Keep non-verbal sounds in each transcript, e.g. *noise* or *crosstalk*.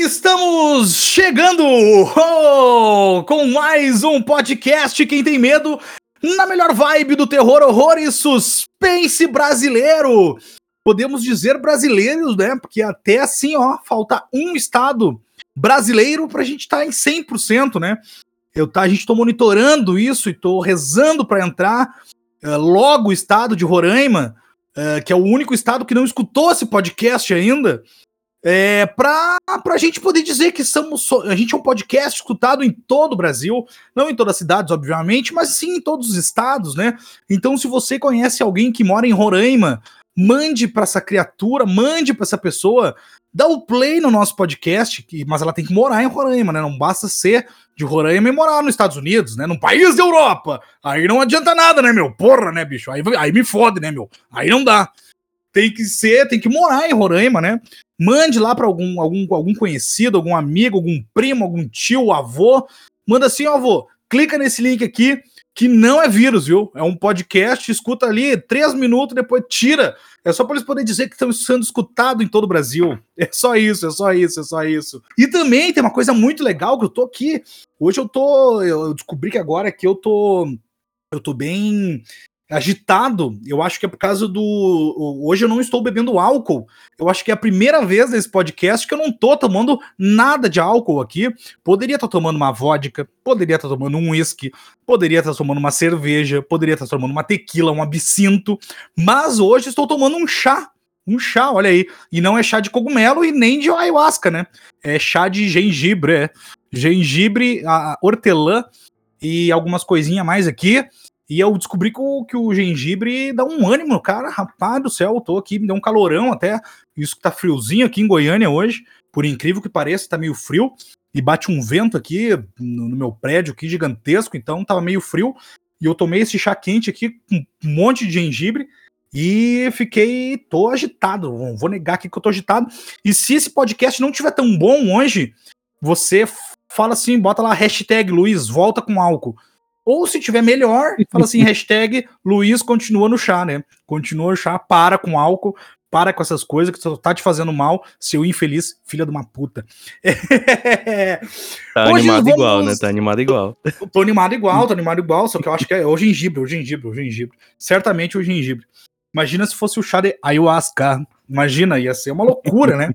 Estamos chegando oh, com mais um podcast Quem Tem Medo na melhor vibe do terror, horror e suspense brasileiro. Podemos dizer brasileiros, né? Porque até assim, ó, falta um estado brasileiro pra gente estar tá em 100%, né? Eu tá, a gente tô monitorando isso e tô rezando para entrar uh, logo o estado de Roraima, uh, que é o único estado que não escutou esse podcast ainda é, para a gente poder dizer que somos, a gente é um podcast escutado em todo o Brasil, não em todas as cidades, obviamente, mas sim em todos os estados, né? Então, se você conhece alguém que mora em Roraima, mande para essa criatura, mande para essa pessoa, dá o play no nosso podcast, que, mas ela tem que morar em Roraima, né? Não basta ser de Roraima e morar nos Estados Unidos, né? Num país da Europa. Aí não adianta nada, né, meu? Porra, né, bicho? Aí, aí me fode, né, meu? Aí não dá tem que ser, tem que morar em Roraima, né? Mande lá para algum, algum, algum conhecido, algum amigo, algum primo, algum tio, avô. Manda assim, ó, avô, clica nesse link aqui, que não é vírus, viu? É um podcast, escuta ali três minutos, depois tira. É só para eles poderem dizer que estão sendo escutados em todo o Brasil. *laughs* É só isso, é só isso, é só isso. E também tem uma coisa muito legal que eu tô aqui. Hoje eu tô. Eu descobri que agora que eu tô. Eu tô bem agitado, eu acho que é por causa do. Hoje eu não estou bebendo álcool. Eu acho que é a primeira vez nesse podcast que eu não tô tomando nada de álcool aqui. Poderia estar tomando uma vodka, poderia estar tomando um whisky, poderia estar tomando uma cerveja, poderia estar tomando uma tequila, um absinto, mas hoje estou tomando um chá. Um chá, olha aí. E não é chá de cogumelo e nem de ayahuasca, né? É chá de gengibre, é. Gengibre, a hortelã e algumas coisinhas mais aqui. E eu descobri que o, que o gengibre dá um ânimo, cara. Rapaz do céu, eu tô aqui, me deu um calorão até. Isso que tá friozinho aqui em Goiânia hoje. Por incrível que pareça, tá meio frio. E bate um vento aqui no, no meu prédio aqui gigantesco, então tava meio frio. E eu tomei esse chá quente aqui com um monte de gengibre. E fiquei, tô agitado, vou negar aqui que eu tô agitado. E se esse podcast não tiver tão bom hoje, você fala assim, bota lá hashtag Luiz, volta com álcool. Ou se tiver melhor, fala assim, *laughs* hashtag Luiz continua no chá, né? Continua no chá, para com álcool, para com essas coisas que só tá te fazendo mal, seu infeliz filha de uma puta. *laughs* tá Hoje animado vamos... igual, né? Tá animado igual. *laughs* Tô animado igual, tô animado igual, só que eu acho que é o gengibre, o gengibre, o gengibre. Certamente o gengibre. Imagina se fosse o chá de ayahuasca. Imagina, ia ser uma loucura, né?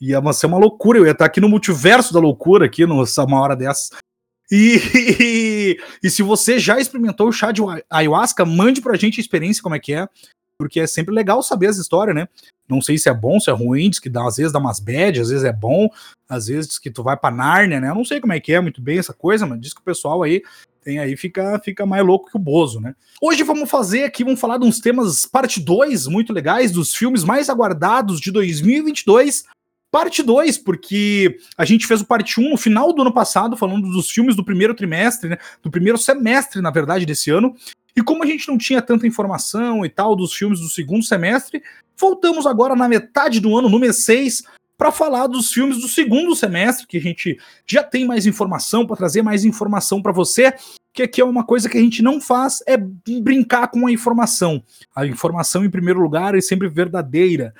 Ia ser uma loucura. Eu ia estar aqui no multiverso da loucura, aqui, numa hora dessa. E, e, se você já experimentou o chá de ayahuasca, mande pra gente a experiência, como é que é. Porque é sempre legal saber as histórias, né? Não sei se é bom, se é ruim, diz que dá, às vezes dá umas bad, às vezes é bom, às vezes diz que tu vai pra Nárnia, né? Eu não sei como é que é muito bem essa coisa, mas diz que o pessoal aí tem aí, fica, fica mais louco que o Bozo, né? Hoje vamos fazer aqui, vamos falar de uns temas parte 2 muito legais, dos filmes mais aguardados de 2022 parte 2, porque a gente fez o parte 1 um no final do ano passado, falando dos filmes do primeiro trimestre, né, do primeiro semestre, na verdade, desse ano. E como a gente não tinha tanta informação e tal dos filmes do segundo semestre, voltamos agora na metade do ano, no mês 6, para falar dos filmes do segundo semestre, que a gente já tem mais informação, para trazer mais informação para você, que aqui é uma coisa que a gente não faz, é brincar com a informação. A informação, em primeiro lugar, é sempre verdadeira.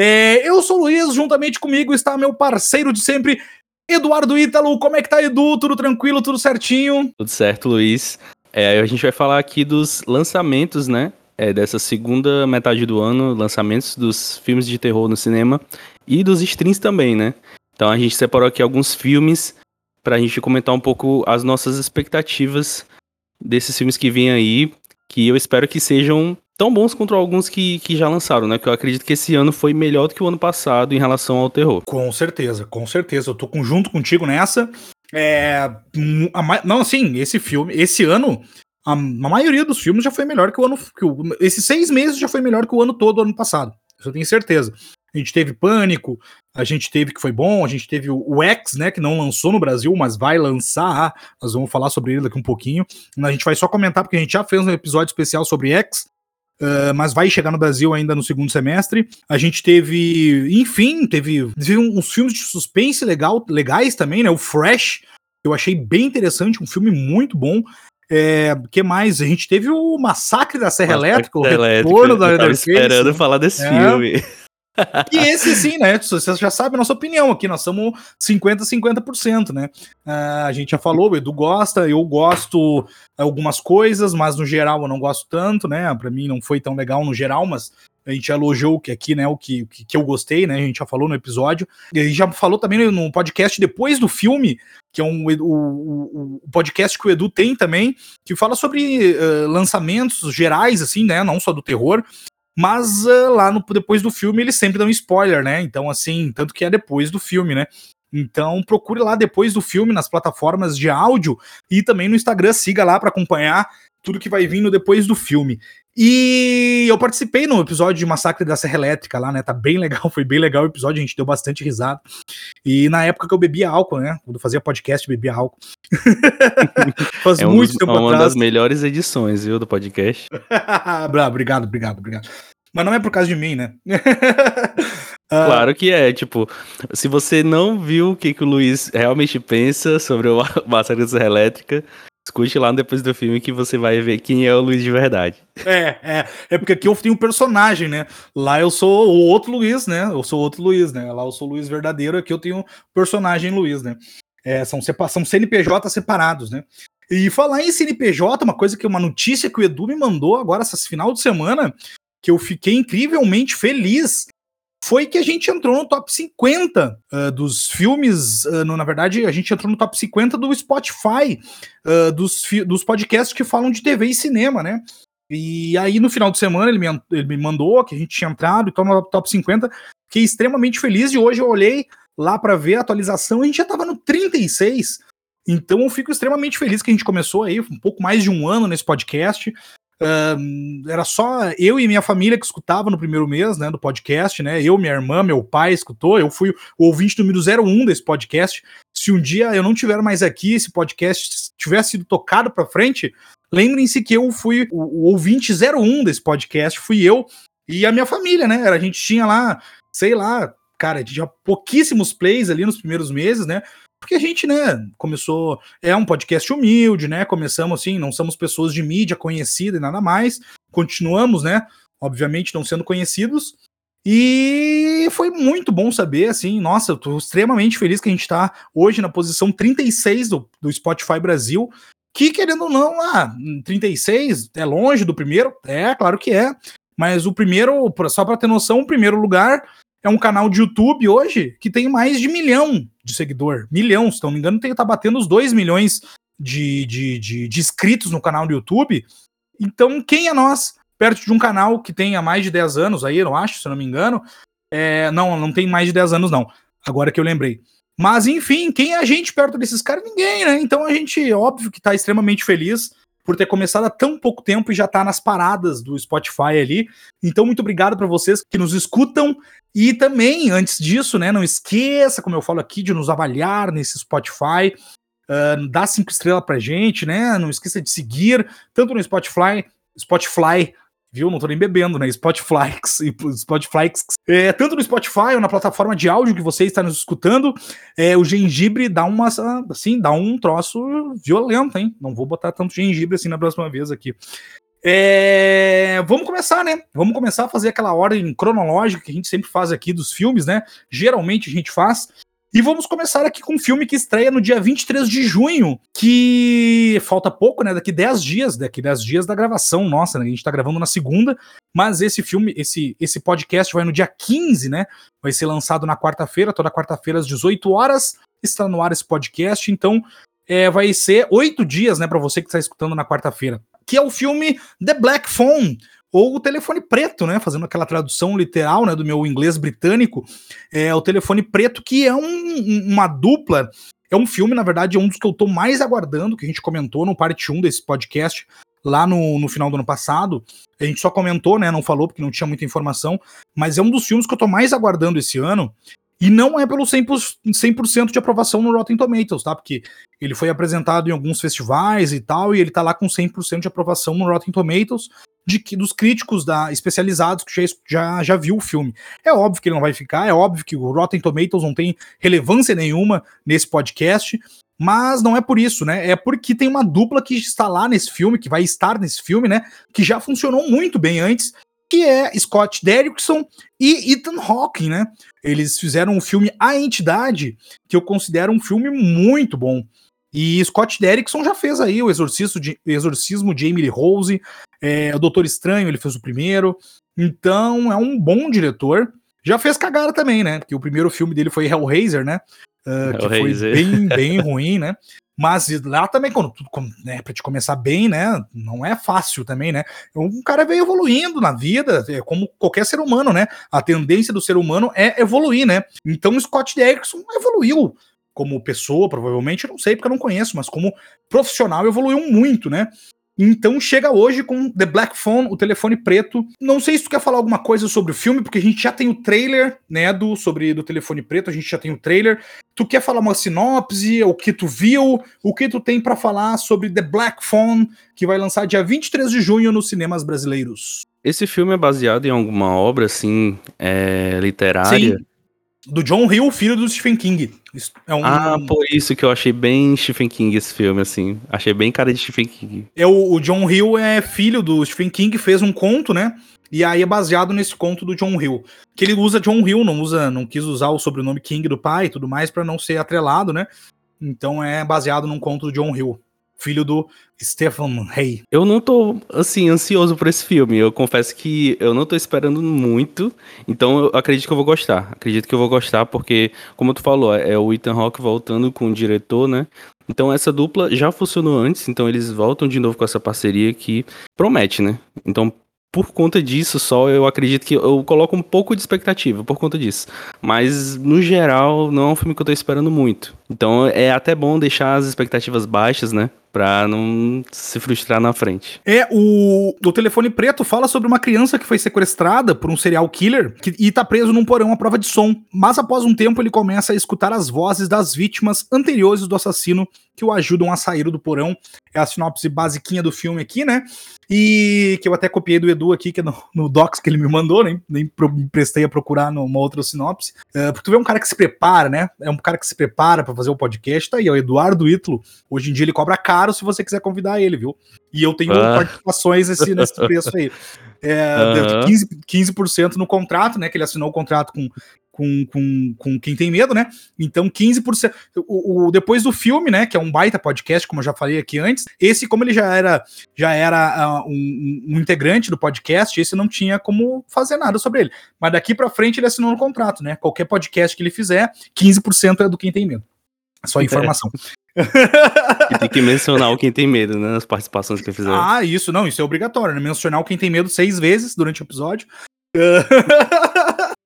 É, eu sou o Luiz, juntamente comigo está meu parceiro de sempre, Eduardo Ítalo. Como é que tá, Edu? Tudo tranquilo, tudo certinho? Tudo certo, Luiz. É, a gente vai falar aqui dos lançamentos, né? É, dessa segunda metade do ano, lançamentos dos filmes de terror no cinema e dos streams também, né? Então a gente separou aqui alguns filmes para a gente comentar um pouco as nossas expectativas desses filmes que vêm aí, que eu espero que sejam tão bons quanto alguns que, que já lançaram, né? Que eu acredito que esse ano foi melhor do que o ano passado em relação ao terror. Com certeza, com certeza. Eu tô junto contigo nessa. É, a, não, assim, esse filme, esse ano, a, a, maioria dos filmes já foi melhor que o ano. Que o, esses seis meses já foi melhor que o ano todo, ano passado. Isso eu tenho certeza. A gente teve Pânico, a gente teve que foi bom, a gente teve o, o X, né, que não lançou no Brasil, mas vai lançar. Nós vamos falar sobre ele daqui um pouquinho. A gente vai só comentar porque a gente já fez um episódio especial sobre X. Uh, mas vai chegar no Brasil ainda no segundo semestre. A gente teve, enfim, teve, teve uns filmes de suspense legal, legais também, né? O Fresh, eu achei bem interessante, um filme muito bom. É, que mais? A gente teve o Massacre da Serra Massacre Elétrica, o retorno da Eu tava esperando falar desse é. filme. E esse sim, né? Você já sabe a nossa opinião aqui, nós somos 50, 50%, né? Uh, a gente já falou, o Edu gosta, eu gosto algumas coisas, mas no geral eu não gosto tanto, né? Para mim não foi tão legal no geral, mas a gente elogiou que aqui, né, o que, que, eu gostei, né, a gente já falou no episódio, e a gente já falou também no podcast depois do filme, que é um, o, o podcast que o Edu tem também, que fala sobre uh, lançamentos gerais, assim, né, não só do terror, mas uh, lá no, depois do filme eles sempre dão spoiler, né, então assim, tanto que é depois do filme, né, então procure lá depois do filme nas plataformas de áudio e também no Instagram, siga lá para acompanhar tudo que vai vindo depois do filme. E eu participei no episódio de Massacre da Serra Elétrica lá, né? Tá bem legal, *laughs* foi bem legal o episódio, a gente deu bastante risada. E na época que eu bebia álcool, né? Quando eu fazia podcast, bebia álcool. *laughs* Faz é um muito dos, tempo uma atrás. das melhores edições, viu, do podcast. *laughs* obrigado, obrigado, obrigado. Mas não é por causa de mim, né? Claro que é, tipo, se você não viu o que, que o Luiz realmente pensa sobre o Massacre da Serra Elétrica, Escute lá depois do filme que você vai ver quem é o Luiz de verdade. É, é. É porque aqui eu tenho um personagem, né? Lá eu sou o outro Luiz, né? Eu sou outro Luiz, né? Lá eu sou o Luiz verdadeiro, aqui eu tenho o personagem Luiz, né? É, são, são CNPJ separados, né? E falar em CNPJ, uma coisa que uma notícia que o Edu me mandou agora, esse final de semana, que eu fiquei incrivelmente feliz foi que a gente entrou no top 50 uh, dos filmes. Uh, no, na verdade, a gente entrou no top 50 do Spotify, uh, dos, dos podcasts que falam de TV e cinema, né? E aí, no final de semana, ele me, ele me mandou que a gente tinha entrado, então no top 50. Fiquei extremamente feliz e hoje eu olhei lá para ver a atualização e a gente já estava no 36. Então eu fico extremamente feliz que a gente começou aí um pouco mais de um ano nesse podcast. Era só eu e minha família que escutava no primeiro mês, né, do podcast, né? Eu, minha irmã, meu pai escutou. Eu fui o ouvinte número 01 desse podcast. Se um dia eu não tiver mais aqui, esse podcast tivesse sido tocado para frente, lembrem-se que eu fui o, o ouvinte 01 desse podcast, fui eu e a minha família, né? A gente tinha lá, sei lá, cara, tinha pouquíssimos plays ali nos primeiros meses, né? Porque a gente, né, começou. É um podcast humilde, né? Começamos assim, não somos pessoas de mídia conhecida e nada mais. Continuamos, né? Obviamente não sendo conhecidos. E foi muito bom saber, assim, nossa, eu tô extremamente feliz que a gente tá hoje na posição 36 do, do Spotify Brasil. Que, querendo ou não, ah, 36 é longe do primeiro? É, claro que é. Mas o primeiro, só para ter noção, o primeiro lugar é um canal de YouTube hoje que tem mais de milhão de seguidor. Milhão, se não me engano, tem, tá batendo os 2 milhões de, de, de, de, inscritos no canal do YouTube. Então, quem é nós, perto de um canal que tem há mais de 10 anos aí, eu acho, se não me engano. É, não, não tem mais de 10 anos, não. Agora que eu lembrei. Mas, enfim, quem é a gente perto desses caras? Ninguém, né? Então a gente, óbvio que tá extremamente feliz por ter começado há tão pouco tempo e já tá nas paradas do Spotify ali. Então, muito obrigado para vocês que nos escutam. E também, antes disso, né, não esqueça, como eu falo aqui, de nos avaliar nesse Spotify. Uh, dá cinco estrelas pra gente, né? Não esqueça de seguir, tanto no Spotify, Spotify, viu? Não tô nem bebendo, né? Spotify, *laughs* Spotify, é, tanto no Spotify ou na plataforma de áudio que você está nos escutando, é, o gengibre dá uma, assim, dá um troço violento, hein? Não vou botar tanto gengibre assim na próxima vez aqui. É, vamos começar, né? Vamos começar a fazer aquela ordem cronológica que a gente sempre faz aqui dos filmes, né? Geralmente a gente faz. E vamos começar aqui com um filme que estreia no dia 23 de junho, que falta pouco, né? Daqui 10 dias, daqui 10 dias da gravação nossa, né? A gente tá gravando na segunda, mas esse filme, esse, esse podcast vai no dia 15, né? Vai ser lançado na quarta-feira, toda quarta-feira às 18 horas. Está no ar esse podcast, então é, vai ser oito dias, né, para você que está escutando na quarta-feira. Que é o filme The Black Phone, ou o telefone preto, né? Fazendo aquela tradução literal, né, do meu inglês britânico, é o telefone preto que é um, uma dupla. É um filme, na verdade, é um dos que eu tô mais aguardando, que a gente comentou no parte 1 desse podcast, lá no, no final do ano passado. A gente só comentou, né? Não falou porque não tinha muita informação, mas é um dos filmes que eu tô mais aguardando esse ano. E não é pelo 100%, 100 de aprovação no Rotten Tomatoes, tá? Porque ele foi apresentado em alguns festivais e tal, e ele tá lá com 100% de aprovação no Rotten Tomatoes de que dos críticos da especializados que já, já, já viu o filme. É óbvio que ele não vai ficar, é óbvio que o Rotten Tomatoes não tem relevância nenhuma nesse podcast, mas não é por isso, né? É porque tem uma dupla que está lá nesse filme, que vai estar nesse filme, né? Que já funcionou muito bem antes, que é Scott Derrickson e Ethan Hawke, né? Eles fizeram um filme A Entidade, que eu considero um filme muito bom. E Scott Derrickson já fez aí o Exorcismo de, Exorcismo de Emily Rose, é, o Doutor Estranho, ele fez o primeiro. Então é um bom diretor. Já fez cagada também, né? Porque o primeiro filme dele foi Hellraiser, né? Uh, que foi bem, *laughs* bem ruim, né? Mas lá também, quando tudo, né, pra te começar bem, né? Não é fácil também, né? Um cara veio evoluindo na vida, é como qualquer ser humano, né? A tendência do ser humano é evoluir, né? Então o Scott Derrickson evoluiu como pessoa, provavelmente, não sei porque eu não conheço, mas como profissional evoluiu muito, né? Então chega hoje com The Black Phone, o telefone preto. Não sei se tu quer falar alguma coisa sobre o filme, porque a gente já tem o trailer, né, do sobre do telefone preto, a gente já tem o trailer. Tu quer falar uma sinopse, o que tu viu, o que tu tem para falar sobre The Black Phone, que vai lançar dia 23 de junho nos cinemas brasileiros? Esse filme é baseado em alguma obra assim, é, literária? Sim do John Hill, filho do Stephen King. É um... Ah, por isso que eu achei bem Stephen King esse filme, assim. Achei bem cara de Stephen King. É, o, o John Hill é filho do Stephen King, fez um conto, né? E aí é baseado nesse conto do John Hill. Que ele usa John Hill, não usa, não quis usar o sobrenome King do pai e tudo mais para não ser atrelado, né? Então é baseado num conto do John Hill filho do Stephen Hay. Eu não tô, assim, ansioso por esse filme. Eu confesso que eu não tô esperando muito, então eu acredito que eu vou gostar. Acredito que eu vou gostar porque, como tu falou, é o Ethan Hawke voltando com o diretor, né? Então essa dupla já funcionou antes, então eles voltam de novo com essa parceria que promete, né? Então por conta disso só, eu acredito que eu coloco um pouco de expectativa por conta disso. Mas, no geral, não é um filme que eu tô esperando muito. Então é até bom deixar as expectativas baixas, né? Pra não se frustrar na frente. É, o, o telefone preto fala sobre uma criança que foi sequestrada por um serial killer que, e tá preso num porão à prova de som. Mas após um tempo ele começa a escutar as vozes das vítimas anteriores do assassino que o ajudam a sair do porão. É a sinopse basiquinha do filme aqui, né? E que eu até copiei do Edu aqui, que é no, no Docs que ele me mandou, nem, nem pro, me prestei a procurar numa outra sinopse. Uh, porque tu vê um cara que se prepara, né? É um cara que se prepara para fazer o podcast, tá aí, é o Eduardo Ítalo. Hoje em dia ele cobra caro se você quiser convidar ele, viu? E eu tenho ah. participações nesse, nesse *laughs* preço aí. É, uhum. 15%, 15% no contrato, né? Que ele assinou o contrato com, com, com, com quem tem medo, né? Então, 15%. O, o, depois do filme, né? Que é um baita podcast, como eu já falei aqui antes, esse, como ele já era já era uh, um, um, integrante do podcast, esse não tinha como fazer nada sobre ele. Mas daqui para frente ele assinou no contrato, né? Qualquer podcast que ele fizer, 15% é do quem tem medo. Só informação. e tem que mencionar o quem tem medo, né? Nas participações que eu fizer. Ah, isso, não, isso é obrigatório, né? Mencionar o quem tem medo seis vezes durante o episódio. *laughs*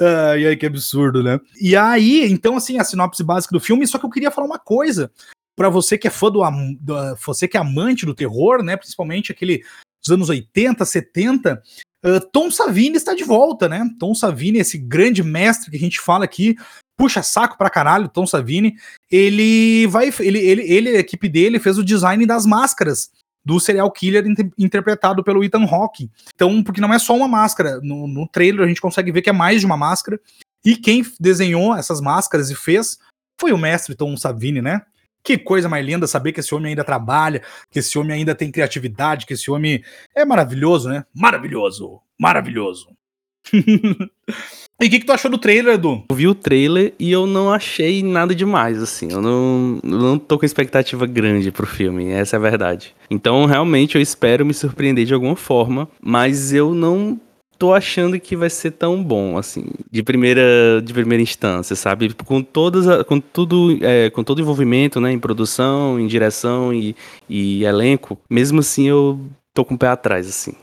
Ai, ai, que absurdo, né? E aí, então, assim, a sinopse básica do filme, só que eu queria falar uma coisa para você que é fã do, do, você que é amante do terror, né? Principalmente aquele dos anos 80, 70. Uh, Tom Savini está de volta, né? Tom Savini, esse grande mestre que a gente fala aqui, puxa saco pra caralho, Tom Savini. Ele vai, ele, ele, ele, a equipe dele fez o design das máscaras do serial killer inter interpretado pelo Ethan Hawke. Então, porque não é só uma máscara, no, no trailer a gente consegue ver que é mais de uma máscara. E quem desenhou essas máscaras e fez foi o mestre Tom Savini, né? Que coisa mais linda saber que esse homem ainda trabalha, que esse homem ainda tem criatividade, que esse homem é maravilhoso, né? Maravilhoso, maravilhoso. *laughs* E o que, que tu achou do trailer, Edu? Eu vi o trailer e eu não achei nada demais, assim. Eu não, eu não tô com expectativa grande pro filme, essa é a verdade. Então, realmente, eu espero me surpreender de alguma forma, mas eu não tô achando que vai ser tão bom, assim, de primeira, de primeira instância, sabe? Com todas, com tudo, é, com todo o envolvimento, né, em produção, em direção e, e elenco, mesmo assim eu tô com o pé atrás, assim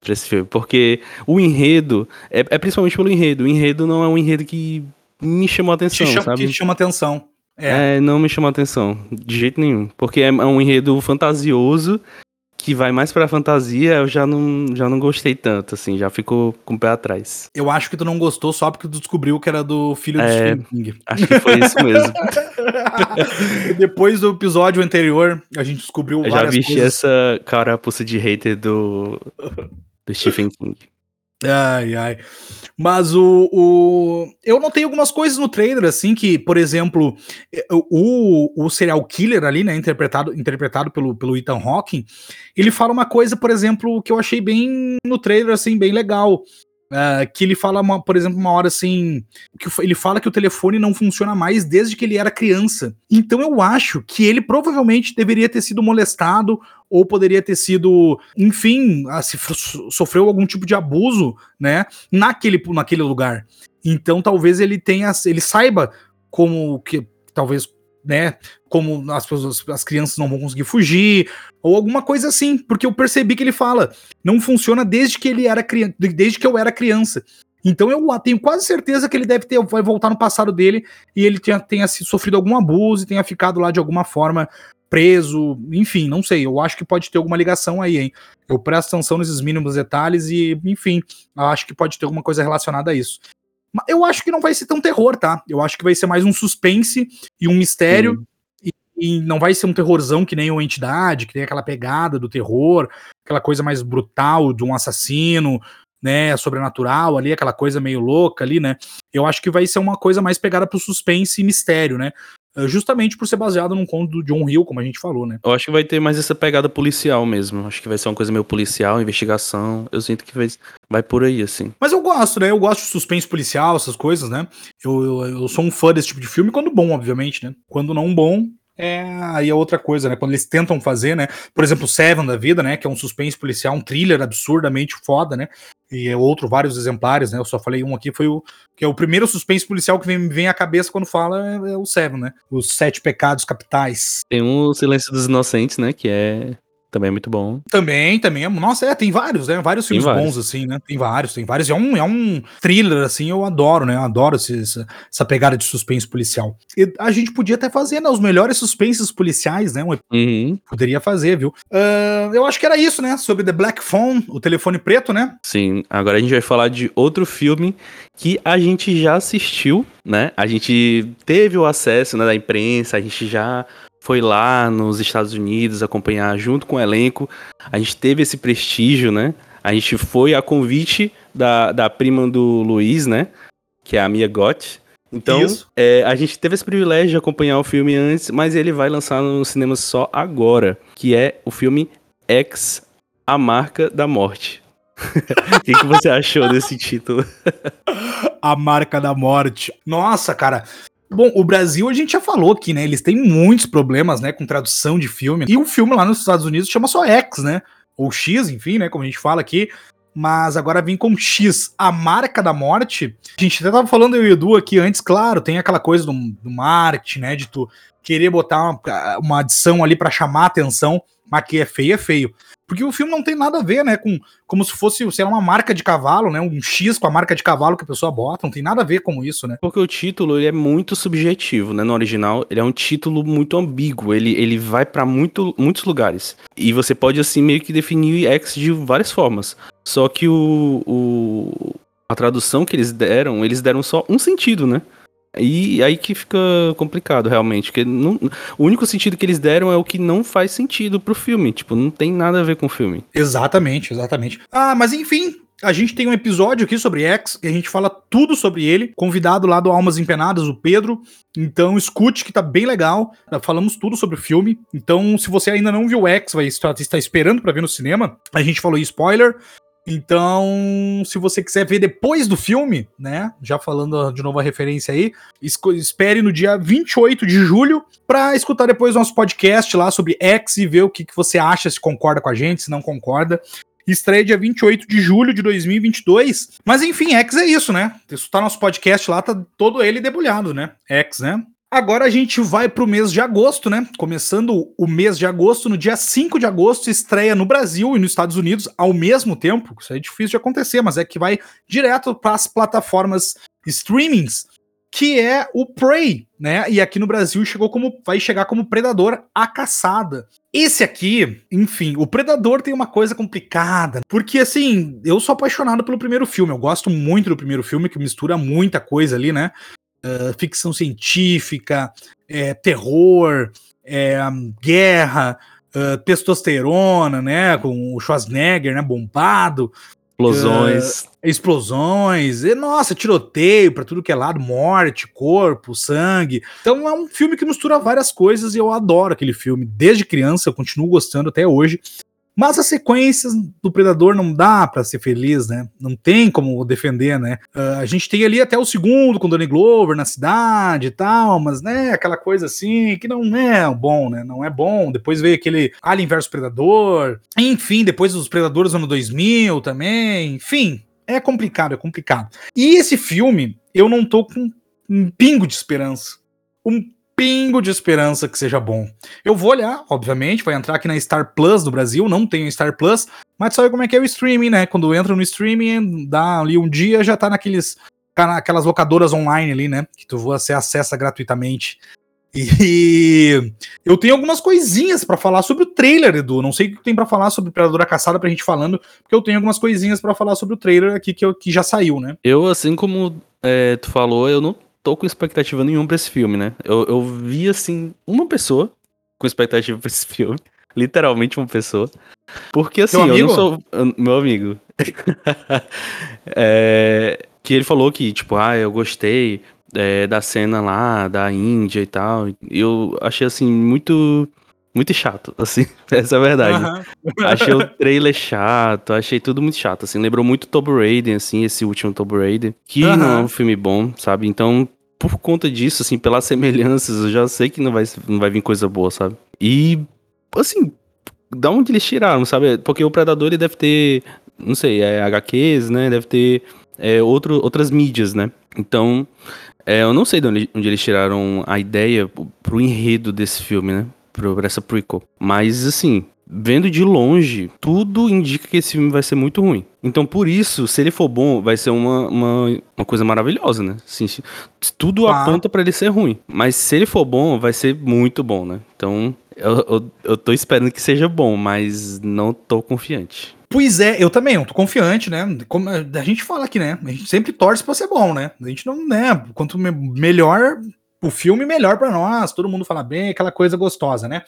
pra esse filme. Porque o enredo, é, é, principalmente pelo enredo. O enredo não é um enredo que me chamou a atenção, chama, sabe? Que chama atenção. É. é. não me chamou a atenção, de jeito nenhum. Porque é, é um enredo fantasioso que vai mais pra fantasia, eu já não, já não gostei tanto, assim, já ficou com o pé atrás. Eu acho que tu não gostou só porque tu descobriu que era do filho é, do Stephen King. Acho que foi isso mesmo. *laughs* Depois do episódio anterior, a gente descobriu eu várias coisas. Eu já vi essa carapuça de hater do do Stephen King. Ai, ai. Mas o, o. Eu notei algumas coisas no trailer, assim, que, por exemplo, o, o serial killer ali, né, interpretado, interpretado pelo, pelo Ethan Hawking, ele fala uma coisa, por exemplo, que eu achei bem no trailer, assim, bem legal. Uh, que ele fala, uma, por exemplo, uma hora assim. Que ele fala que o telefone não funciona mais desde que ele era criança. Então eu acho que ele provavelmente deveria ter sido molestado ou poderia ter sido, enfim, ah, se sofreu algum tipo de abuso, né, naquele, naquele lugar. Então talvez ele tenha, ele saiba como que talvez né, como as as crianças não vão conseguir fugir, ou alguma coisa assim, porque eu percebi que ele fala, não funciona desde que ele era criança, desde que eu era criança. Então eu tenho quase certeza que ele deve ter, vai voltar no passado dele e ele tenha, tenha sofrido algum abuso e tenha ficado lá de alguma forma preso, enfim, não sei, eu acho que pode ter alguma ligação aí, hein? Eu presto atenção nesses mínimos detalhes e, enfim, acho que pode ter alguma coisa relacionada a isso. Eu acho que não vai ser tão terror, tá? Eu acho que vai ser mais um suspense e um mistério. E, e, não vai ser um terrorzão que nem o Entidade, que tem aquela pegada do terror, aquela coisa mais brutal de um assassino, né? Sobrenatural ali, aquela coisa meio louca ali, né? Eu acho que vai ser uma coisa mais pegada pro suspense e mistério, né? Eh, justamente por ser baseado num conto do John Hill, como a gente falou, né? Eu acho que vai ter mais essa pegada policial mesmo. Acho que vai ser uma coisa meio policial, investigação. Eu sinto que vai, vai por aí, assim. Mas eu gosto, né? Eu gosto de suspense policial, essas coisas, né? Eu, eu, eu sou um fã desse tipo de filme, quando bom, obviamente, né? Quando não bom, é aí é outra coisa, né? Quando eles tentam fazer, né? Por exemplo, Seven da vida, né? Que é um suspense policial, um thriller absurdamente foda, né? e é outro, vários exemplares, né? Eu só falei um aqui, foi o que é o primeiro suspense policial que vem, vem à cabeça quando fala é, é o Seven, né? Os Sete Pecados Capitais. Tem o Silêncio dos Inocentes, né? Que é também é muito bom. Também, também. É, nossa, é, tem vários, né? Vários filmes bons, assim, né? Tem vários, tem vários. É um, é um thriller, assim, eu adoro, né? Eu adoro esse, essa, essa pegada de suspense policial. E a gente podia até fazer, né? Os melhores suspenses policiais, né? Um, uhum. Poderia fazer, viu? Uh, eu acho que era isso, né? Sobre The Black Phone, o telefone preto, né? Sim. Agora a gente vai falar de outro filme que a gente já assistiu, né? A gente teve o acesso né, da imprensa, a gente já foi lá nos Estados Unidos acompanhar junto com o elenco. A gente teve esse prestígio, né? A gente foi a convite da, da prima do Luiz, né? Que é a Mia Gott. Então, é, a gente teve esse privilégio de acompanhar o filme antes, mas ele vai lançar no cinema só agora, que é o filme X, A Marca da Morte. *laughs* O que, que, você achou desse título? *laughs* a Marca da Morte. Nossa, cara, Bom, o Brasil a gente já falou aqui, né? Eles têm muitos problemas, né, com tradução de filme. E o filme lá nos Estados Unidos chama só X, né? Ou X, enfim, né? Como a gente fala aqui. Mas agora vem com X, a marca da morte. A gente até tava falando eu e o Edu aqui antes, claro, tem aquela coisa do, do marketing, né? De tu querer botar uma, uma adição ali para chamar a atenção, mas que é feio, é feio. Porque o filme não tem nada a ver, né, com como se fosse, sei lá, uma marca de cavalo, né, um X com a marca de cavalo que a pessoa bota, não tem nada a ver com isso, né? Porque o título, ele é muito subjetivo, né, no original, ele é um título muito ambíguo, ele, ele vai para muito, muitos lugares. E você pode, assim, meio que definir X de várias formas. Só que o, o a tradução que eles deram, eles deram só um sentido, né? E aí que fica complicado, realmente. Porque não, o único sentido que eles deram é o que não faz sentido pro filme. Tipo, não tem nada a ver com o filme. Exatamente, exatamente. Ah, mas enfim, a gente tem um episódio aqui sobre X, que a gente fala tudo sobre ele. Convidado lá do Almas Empenadas, o Pedro. Então escute que tá bem legal. Falamos tudo sobre o filme. Então, se você ainda não viu X, vai estar, esperando para ver no cinema. A gente falou spoiler. Então, se você quiser ver depois do filme, né? Já falando de novo a referência aí, espere no dia 28 de julho para escutar depois nosso podcast lá sobre X e ver o que, que você acha, se concorda com a gente, se não concorda. Estreia dia 28 de julho de 2022. Mas enfim, X é isso, né? Escutar nosso podcast lá, tá todo ele debulhado, né? X, né? Agora a gente vai para o mês de agosto, né? Começando o mês de agosto, no dia 5 de agosto, estreia no Brasil e nos Estados Unidos ao mesmo tempo. Isso é difícil de acontecer, mas é que vai direto para as plataformas streamings, que é o Prey, né? E aqui no Brasil chegou como vai chegar como Predador a caçada. Esse aqui, enfim, o Predador tem uma coisa complicada, porque assim, eu sou apaixonado pelo primeiro filme, eu gosto muito do primeiro filme que mistura muita coisa ali, né? Uh, ficção científica, é, terror, é, guerra, uh, testosterona, né? Com o Schwarzenegger, né? Bombado. Explosões. Uh, explosões, e, nossa, tiroteio pra tudo que é lado, morte, corpo, sangue. Então é um filme que mistura várias coisas e eu adoro aquele filme. Desde criança, eu continuo gostando até hoje. Mas as sequências do Predador não dá para ser feliz, né? Não tem como defender, né? Uh, a gente tem ali até o segundo com Donnie Glover na cidade e tal, mas, né, aquela coisa assim que não é bom, né? Não é bom. Depois veio aquele Alien vs Predador. Enfim, depois os Predadores do ano 2000 também. Enfim, é complicado, é complicado. E esse filme, eu não tô com um pingo de esperança. Um pingo de esperança que seja bom. Eu vou olhar, obviamente, vai entrar aqui na Star Plus do Brasil, não tenho Star Plus, mas sabe como é que é o streaming, né? Quando entra no streaming, dá ali um dia, já tá naqueles aquelas locadoras online ali, né? Que tu você acessa gratuitamente. E *laughs* eu tenho algumas coisinhas para falar sobre o trailer, Edu. Não sei o que tem para falar sobre Predadora Caçada pra gente falando, porque eu tenho algumas coisinhas para falar sobre o trailer aqui que, eu, que já saiu, né? Eu, assim como é, tu falou, eu não tô com expectativa nenhuma pra esse filme, né? Eu, eu vi, assim, uma pessoa com expectativa pra esse filme. *laughs* Literalmente uma pessoa. Porque, assim, eu não sou. Meu amigo. *laughs* é, que ele falou que, tipo, ah, eu gostei é, da cena lá, da Índia e tal. Eu achei, assim, muito muito chato, *laughs* assim, essa é a verdade. Uhum. achei o trailer chato, achei tudo muito chato, assim, lembrou muito Tomb Raider, assim, esse último Tomb Raider, que uhum. não é um filme bom, sabe? Então, por conta disso, assim, pelas *laughs* semelhanças, eu já sei que não vai, não vai vir coisa boa, sabe? E, assim, da onde eles tiraram, sabe? Porque o Predador, ele deve ter, não sei, é, HQs, né? Deve ter é, outro, outras mídias, né? Então, é, eu não sei de onde, onde eles tiraram a ideia pro enredo desse filme, né? Pra essa prequel. Mas, assim, vendo de longe, tudo indica que esse filme vai ser muito ruim. Então, por isso, se ele for bom, vai ser uma, uma, uma coisa maravilhosa, né? Assim, tudo ah. aponta para ele ser ruim. Mas se ele for bom, vai ser muito bom, né? Então, eu, eu, eu tô esperando que seja bom, mas não tô confiante. Pois é, eu também, eu tô confiante, né? Como a gente fala aqui, né? A gente sempre torce pra ser bom, né? A gente não, né? Quanto melhor o filme melhor para nós, todo mundo fala bem, aquela coisa gostosa, né?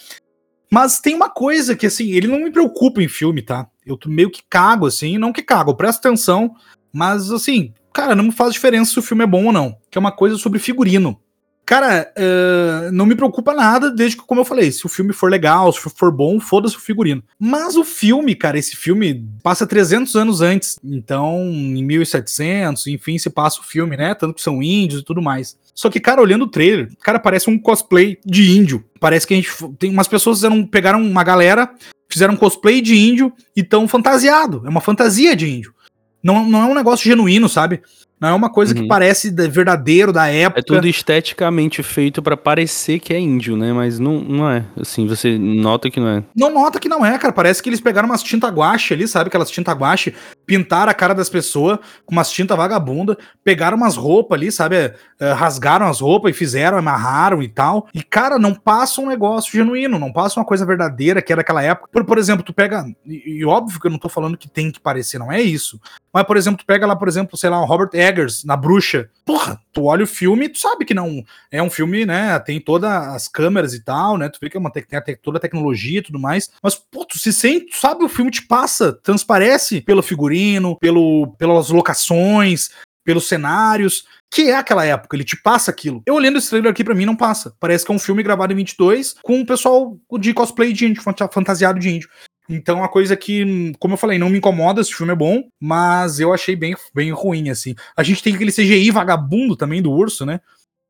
Mas tem uma coisa que, assim, ele não me preocupa em filme, tá? Eu meio que cago, assim, não que cago, eu presto atenção, mas, assim, cara, não me faz diferença se o filme é bom ou não, que é uma coisa sobre figurino. Cara, uh, não me preocupa nada, desde que, como eu falei, se o filme for legal, se for bom, foda-se o figurino. Mas o filme, cara, esse filme passa 300 anos antes. Então, em 1700, enfim, se passa o filme, né? Tanto que são índios e tudo mais. Só que, cara, olhando o trailer, cara, parece um cosplay de índio. Parece que a gente. Tem umas pessoas fizeram, pegaram uma galera, fizeram cosplay de índio e tão fantasiado. É uma fantasia de índio. Não, não é um negócio genuíno, sabe? Não é uma coisa uhum. que parece verdadeiro da época. É tudo esteticamente feito para parecer que é índio, né? Mas não, não é. Assim, você nota que não é. Não nota que não é, cara. Parece que eles pegaram umas tinta guache ali, sabe? Aquelas tinta guache, pintaram a cara das pessoas com umas tinta vagabunda, pegaram umas roupas ali, sabe? Uh, rasgaram as roupas e fizeram, amarraram e tal. E, cara, não passa um negócio genuíno, não passa uma coisa verdadeira que é daquela época. Por, por exemplo, tu pega. E, e óbvio que eu não tô falando que tem que parecer, não é isso. Mas, por exemplo, tu pega lá, por exemplo, sei lá, o Robert Eggers na Bruxa. Porra, tu olha o filme tu sabe que não é um filme, né? Tem todas as câmeras e tal, né? Tu vê que é uma, tem toda a tecnologia e tudo mais. Mas, pô, tu se sente, tu sabe, o filme te passa, transparece pelo figurino, pelo, pelas locações, pelos cenários, que é aquela época, ele te passa aquilo. Eu olhando esse trailer aqui, para mim, não passa. Parece que é um filme gravado em 22 com o pessoal de cosplay de índio, fantasiado de índio. Então, uma coisa que, como eu falei, não me incomoda se o filme é bom, mas eu achei bem, bem ruim, assim. A gente tem aquele CGI vagabundo também do urso, né?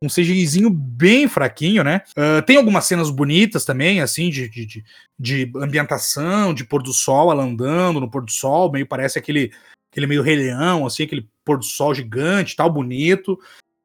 Um CGIzinho bem fraquinho, né? Uh, tem algumas cenas bonitas também, assim, de, de, de, ambientação, de pôr do sol, ela andando no pôr do sol, meio parece aquele, aquele meio rei leão, assim, aquele pôr do sol gigante, tal, bonito.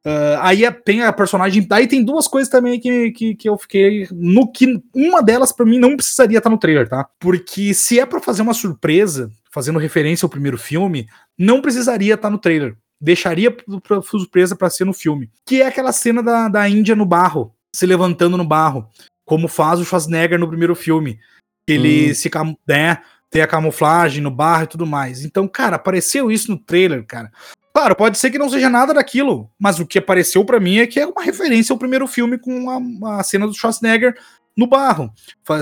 Uh, aí é, tem a personagem. Aí tem duas coisas também que, que, que eu fiquei. No que. Uma delas, para mim, não precisaria estar no trailer, tá? Porque se é para fazer uma surpresa, fazendo referência ao primeiro filme, não precisaria estar no trailer. Deixaria pra, surpresa para ser no filme. Que é aquela cena da, da Índia no barro, se levantando no barro. Como faz o Schwarzenegger no primeiro filme. Ele hum. se. Né, tem a camuflagem no barro e tudo mais. Então, cara, apareceu isso no trailer, cara. Claro, pode ser que não seja nada daquilo, mas o que apareceu para mim é que é uma referência ao primeiro filme com a, a cena do Schwarzenegger no barro,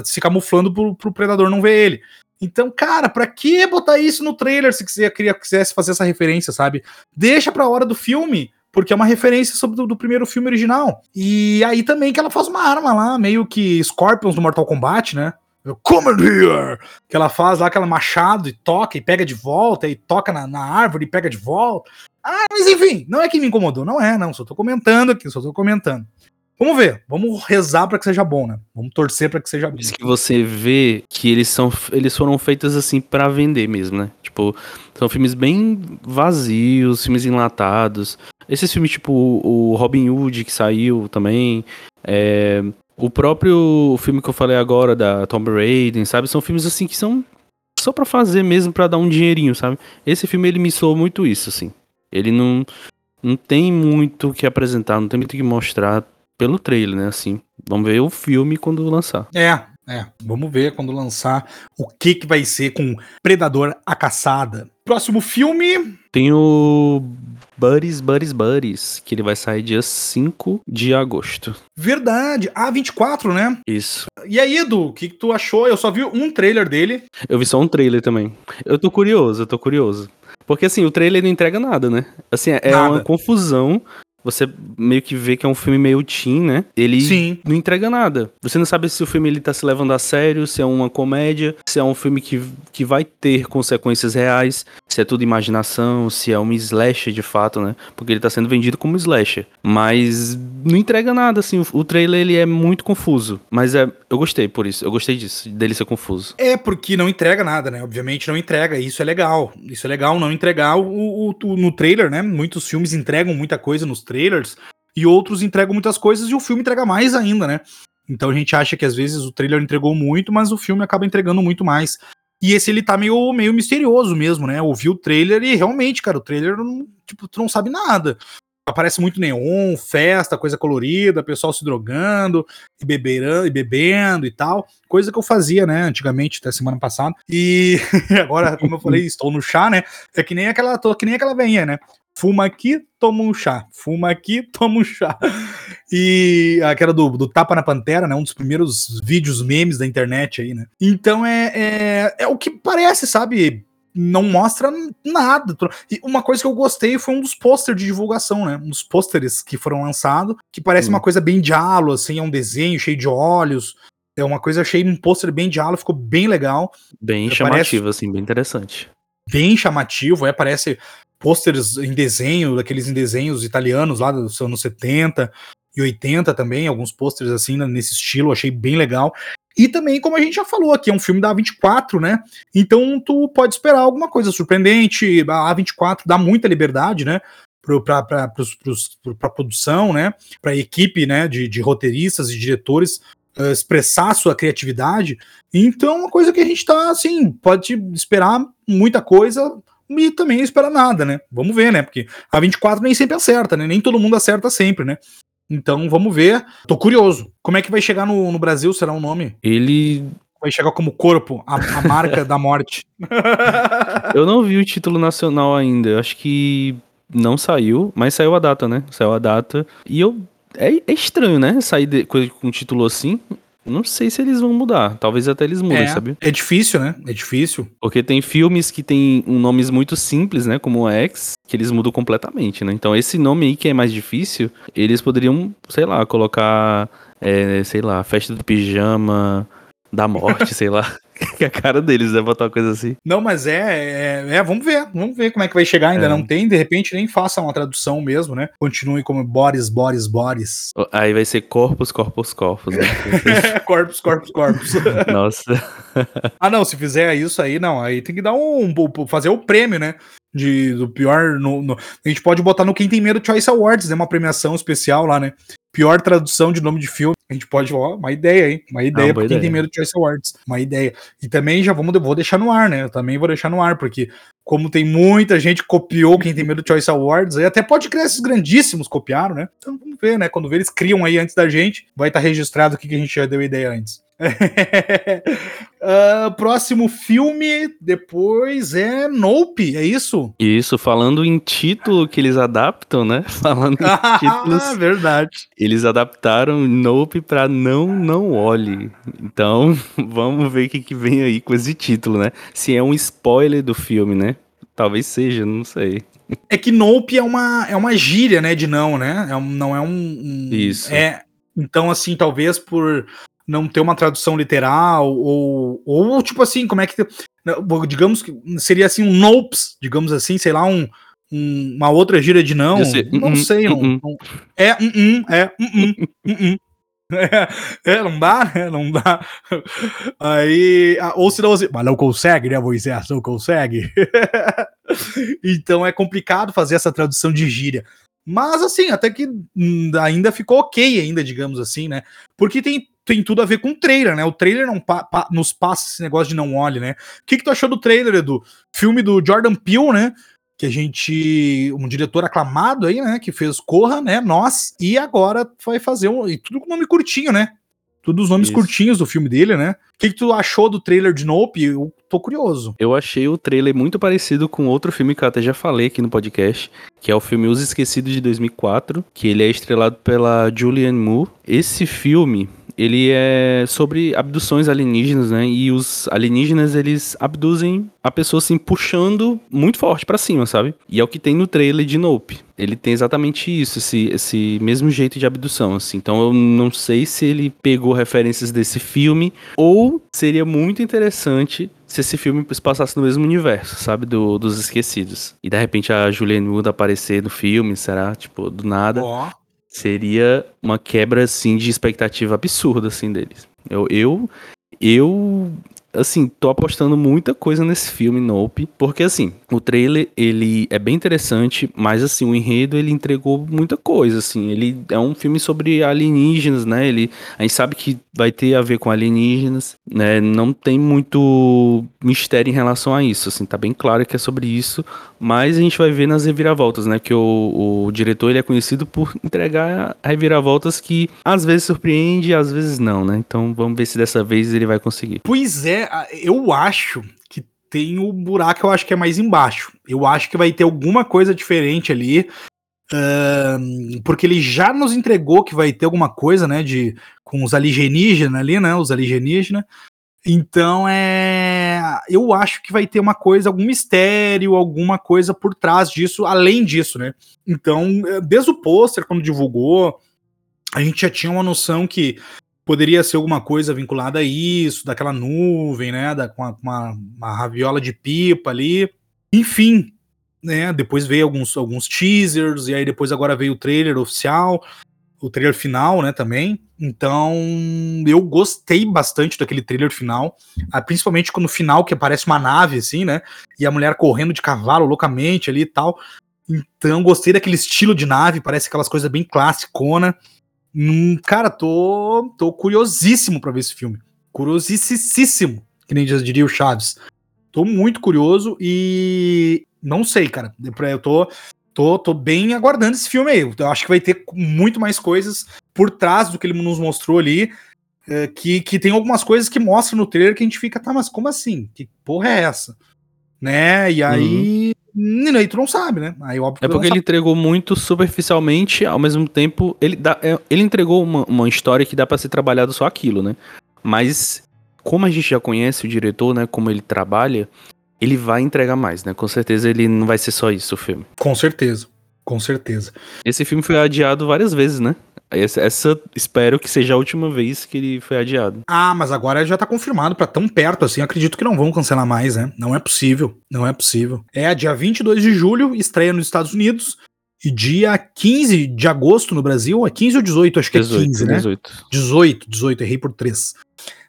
se camuflando pro, pro predador não ver ele. Então, cara, pra que botar isso no trailer se queria, quisesse fazer essa referência, sabe? Deixa pra hora do filme, porque é uma referência sobre do, do, primeiro filme original. E aí também que ela faz uma arma lá, meio que Scorpions no Mortal Kombat, né? Come here! Que ela faz lá aquela machado e toca e pega de volta, e toca na, na árvore e pega de volta. Ah, mas enfim, não é que me incomodou, não é, não. Só tô comentando aqui, só tô comentando. Vamos ver, vamos rezar para que seja bom, né? Vamos torcer para que seja bom. Diz que você vê que eles são eles foram feitos assim para vender mesmo, né? Tipo, são filmes bem vazios, filmes enlatados. Esses filmes tipo o Robin Hood que saiu também, é, o próprio filme que eu falei agora da Tomb Raider, sabe? São filmes assim que são só para fazer mesmo para dar um dinheirinho, sabe? Esse filme ele me soou muito isso, assim. Ele não não tem muito o que apresentar, não tem muito o que mostrar pelo trailer, né? Assim, vamos ver o filme quando lançar. É, é. Vamos ver quando lançar o que que vai ser com Predador a Caçada. Próximo filme. Tem o Buddies, Buddies, Buddies, que ele vai sair dia 5 de agosto. Verdade, A24, né? Isso. E aí, Edu, o que, que tu achou? Eu só vi um trailer dele. Eu vi só um trailer também. Eu tô curioso, eu tô curioso. Porque assim, o trailer não entrega nada, né? Assim, é nada. uma confusão você meio que vê que é um filme meio teen, né? Ele Sim. não entrega nada. Você não sabe se o filme ele tá se levando a sério, se é uma comédia, se é um filme que, que vai ter consequências reais, se é tudo imaginação, se é um slasher de fato, né? Porque ele tá sendo vendido como slasher. Mas não entrega nada, assim. O, trailer ele é muito confuso. Mas é, eu gostei por isso. Eu gostei disso, dele ser confuso. É, porque não entrega nada, né? Obviamente não entrega. Isso é legal. Isso é legal não entregar o, o, o no trailer, né? Muitos filmes entregam muita coisa nos trailers e outros entregam muitas coisas e o filme entrega mais ainda, né? Então a gente acha que às vezes o trailer entregou muito, mas o filme acaba entregando muito mais. E esse ele tá meio, meio misterioso mesmo, né? Ouvi o trailer e realmente, cara, o trailer, tipo, tu não sabe nada. Aparece muito neon, festa, coisa colorida, pessoal se drogando e, beberando, e bebendo e tal. Coisa que eu fazia, né, antigamente, até semana passada. E *laughs* agora, como eu falei, estou no chá, né? É que nem aquela, tô que nem aquela veinha, né? Fuma aqui, toma um chá. Fuma aqui, *laughs* toma um chá. E aquela do, do Tapa na Pantera, né? Um dos primeiros vídeos memes da internet aí, né? Então é, é, é o que parece, sabe? não mostra nada. E uma coisa que eu gostei foi um dos pôsteres de divulgação, né? Um dos pôsteres que foram lançados, que parece hum. uma coisa bem diálogo, assim, é um desenho cheio de olhos. É uma coisa, achei um pôster bem diálogo, ficou bem legal. Bem chamativo, parece, assim, bem interessante. Bem chamativo, é, parece pôsteres em desenho, daqueles em desenhos italianos lá dos anos 70 e 80 também, alguns pôsteres assim nesse estilo, achei bem legal. E também, como a gente já falou aqui, é um filme da A24, né? Então tu pode esperar alguma coisa surpreendente. A A24 dá muita liberdade, né? Para a produção, né? Para a equipe né? De, de roteiristas e diretores uh, expressar sua criatividade. Então, uma coisa que a gente tá assim, pode esperar muita coisa e também espera nada, né? Vamos ver, né? Porque a 24 nem sempre acerta, né? Nem todo mundo acerta sempre, né? Então vamos ver. Tô curioso. Como é que vai chegar no, no Brasil? Será o um nome? Ele. Vai chegar como corpo, a, a marca da morte. *laughs* *laughs* Eu não vi o título nacional ainda. Acho que não saiu, mas saiu a data, né? Saiu a data. E eu. É, é estranho, né? Sair de, com um título assim. Não sei se eles vão mudar. Talvez até eles mudem, é, sabe? É difícil, né? É difícil. Porque tem filmes que tem nomes muito simples, né? Como o X, que eles mudam completamente, né? Então esse nome aí que é mais difícil, eles poderiam, sei lá, colocar, é, sei lá, festa do pijama da morte, *laughs* sei lá. Que *laughs* a cara deles é botar uma coisa assim. Não, mas é, é, é, vamos ver, vamos ver como é que vai chegar, ainda é. não tem, de repente nem faça uma tradução mesmo, né? Continue como Boris, Boris, Boris. Aí vai ser corpos, corpos, corpos, né? *laughs* corpos, corpos, corpos. *laughs* Nossa. ah, não, se fizer isso aí, não, aí tem que dar um, fazer o prêmio, né? De, do pior. No, no, a gente pode botar no Quem Tem Medo Choice Awards, né? Uma premiação especial lá, né? Pior tradução de nome de filme. A gente pode, ó, uma ideia, hein? Uma ideia ah, pra quem tem medo de Choice Awards. Uma ideia. E também já vamos, vou deixar no ar, né? Eu também vou deixar no ar, porque como tem muita gente que copiou quem tem medo de Choice Awards, aí até pode criar esses grandíssimos copiaram, né? Então vamos ver, né? Quando ver, eles criam aí antes da gente, vai estar tá registrado o que a gente já deu ideia antes. Uh, *laughs* próximo filme depois é Nope, é isso? Isso, falando em título que eles adaptam, né? *laughs* Falando em *laughs* títulos. verdade. Eles adaptaram Nope pra Não Não Olhe. Então, vamos ver o que, que vem aí com esse título, né? Se é um spoiler do filme, né? Talvez seja, não sei. É que Nope é uma, é uma gíria, né? De não, né? É um, não é um, um. Isso. É, então, assim, talvez por não ter uma tradução literal, ou, ou tipo assim, como é que. Digamos que seria assim um nopes, digamos assim, sei lá, um, um uma outra gíria de não. Não uh -uh, sei, uh não, não, É um, um é um, um, um, é, é, não dá, né? Não dá. Aí, ou se não, você, mas não consegue, né, Moisés? Não consegue. *laughs* então é complicado fazer essa tradução de gíria. Mas assim, até que ainda ficou ok, ainda, digamos assim, né? Porque tem, tem tudo a ver com o trailer, né? O trailer não pa, pa, nos passa esse negócio de não olhe, né? O que, que tu achou do trailer, Edu? Filme do Jordan Peele, né? Que a gente. Um diretor aclamado aí, né? Que fez Corra, né? Nós. E agora vai fazer um. E tudo com nome curtinho, né? Tudo os nomes Isso. curtinhos do filme dele, né? O que, que, tu achou do trailer de Nope? Eu tô curioso. Eu achei o trailer muito parecido com outro filme que eu até já falei aqui no podcast, que é o filme Os Esquecidos de 2004, que ele é estrelado pela Julianne Moore. Esse filme, ele é sobre abduções alienígenas, né? E os alienígenas, eles abduzem a pessoa assim, puxando muito forte para cima, sabe? E é o que tem no trailer de Nope. Ele tem exatamente isso, esse, esse mesmo jeito de abdução, assim. Então eu não sei se ele pegou referências desse filme ou seria muito interessante se esse filme se passasse no mesmo universo, sabe? Do, dos esquecidos. E de repente a Julianne Moore aparecer no filme, será? Tipo, do nada. Ó seria uma quebra assim de expectativa absurda assim deles. Eu eu eu assim, tô apostando muita coisa nesse filme Nope, porque assim, o trailer ele é bem interessante, mas assim, o enredo ele entregou muita coisa, assim, ele é um filme sobre alienígenas, né? Ele a gente sabe que vai ter a ver com alienígenas, né? Não tem muito mistério em relação a isso, assim, tá bem claro que é sobre isso, mas a gente vai ver nas reviravoltas, né? Que o, o diretor ele é conhecido por entregar reviravoltas que às vezes surpreende, às vezes não, né? Então vamos ver se dessa vez ele vai conseguir. Pois é, eu acho que tem o buraco, eu acho que é mais embaixo. Eu acho que vai ter alguma coisa diferente ali. Uh, porque ele já nos entregou que vai ter alguma coisa, né, de com os alienígenas ali, né, os alienígenas. Então é, eu acho que vai ter uma coisa, algum mistério, alguma coisa por trás disso, além disso, né? Então, desde o pôster quando divulgou, a gente já tinha uma noção que poderia ser alguma coisa vinculada a isso, daquela nuvem, né? Da, com, uma, uma raviola de pipa ali. Enfim, né? Depois veio alguns, alguns teasers, e aí depois agora veio o trailer oficial, o trailer final, né? Também. Então, eu gostei bastante daquele trailer final, ah, principalmente quando no final que aparece uma nave, assim, né? E a mulher correndo de cavalo loucamente ali e tal. Então, gostei daquele estilo de nave, parece aquelas coisas bem classicona. Hum, cara, tô, tô curiosíssimo para ver esse filme. Curiosíssimo, que nem diria o Chaves. Tô muito curioso e não sei, cara. Eu tô, tô, tô bem aguardando esse filme aí. Eu acho que vai ter muito mais coisas por trás do que ele nos mostrou ali. É, que, que tem algumas coisas que mostram no trailer que a gente fica, tá, mas como assim? Que porra é essa? Né? E aí. Uhum. E aí tu não sabe, né? Aí, óbvio, é porque ele entregou muito superficialmente, ao mesmo tempo, ele, dá, é, ele entregou uma, uma história que dá para ser trabalhado só aquilo, né? Mas, como a gente já conhece o diretor, né? Como ele trabalha, ele vai entregar mais, né? Com certeza ele não vai ser só isso o filme. Com certeza. Com certeza. Esse filme foi adiado várias vezes, né? Essa, essa, espero que seja a última vez que ele foi adiado. Ah, mas agora já tá confirmado para tão perto assim. Acredito que não vão cancelar mais, né? Não é possível. Não é possível. É dia 22 de julho, estreia nos Estados Unidos. E dia 15 de agosto no Brasil, é 15 ou 18? Acho que 18, é 15, né? 18. 18, 18, errei por 3.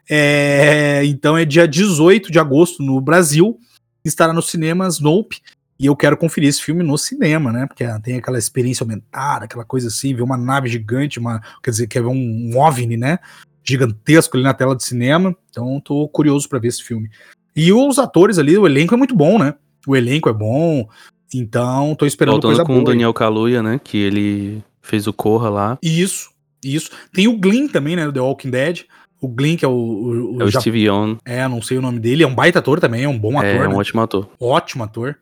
É, então é dia 18 de agosto no Brasil. Estará nos cinemas Nope. E eu quero conferir esse filme no cinema, né? Porque tem aquela experiência aumentada, aquela coisa assim, ver uma nave gigante, uma, quer dizer, quer ver um, um OVNI, né? Gigantesco ali na tela de cinema. Então tô curioso para ver esse filme. E os atores ali, o elenco é muito bom, né? O elenco é bom. Então tô esperando Voltando coisa com boa. com o Daniel Kaluuya, né? Que ele fez o Corra lá. Isso, isso. Tem o Glenn também, né? Do The Walking Dead. O Glenn, que é o. o, o é o Steve Young. É, não sei o nome dele. É um baita ator também, é um bom é, ator. É, um né? ótimo ator. Ótimo ator.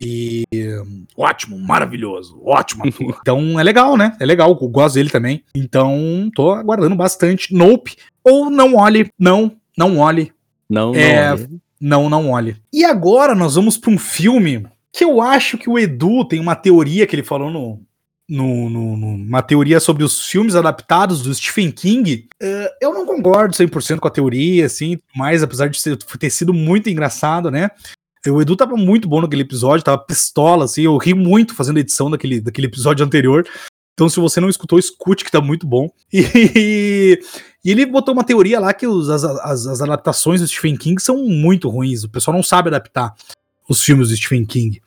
E. Ótimo, maravilhoso, ótimo *laughs* ator. então é legal, né? É legal, eu gosto dele também. Então, tô aguardando bastante. Nope. Ou não olhe. Não, não olhe. Não, é, não olhe. Não, não olhe. E agora nós vamos para um filme que eu acho que o Edu tem uma teoria que ele falou no, no, no, numa teoria sobre os filmes adaptados do Stephen King, uh, eu não concordo 100% com a teoria, assim, mas apesar de ser, ter sido muito engraçado, né? O Edu tava muito bom naquele episódio, tava pistola, assim, eu ri muito fazendo edição daquele, daquele episódio anterior. Então, se você não escutou, escute, que tá muito bom. E, e ele botou uma teoria lá que os, as, as, as, adaptações do Stephen King são muito ruins. O pessoal não sabe adaptar os filmes do Stephen King.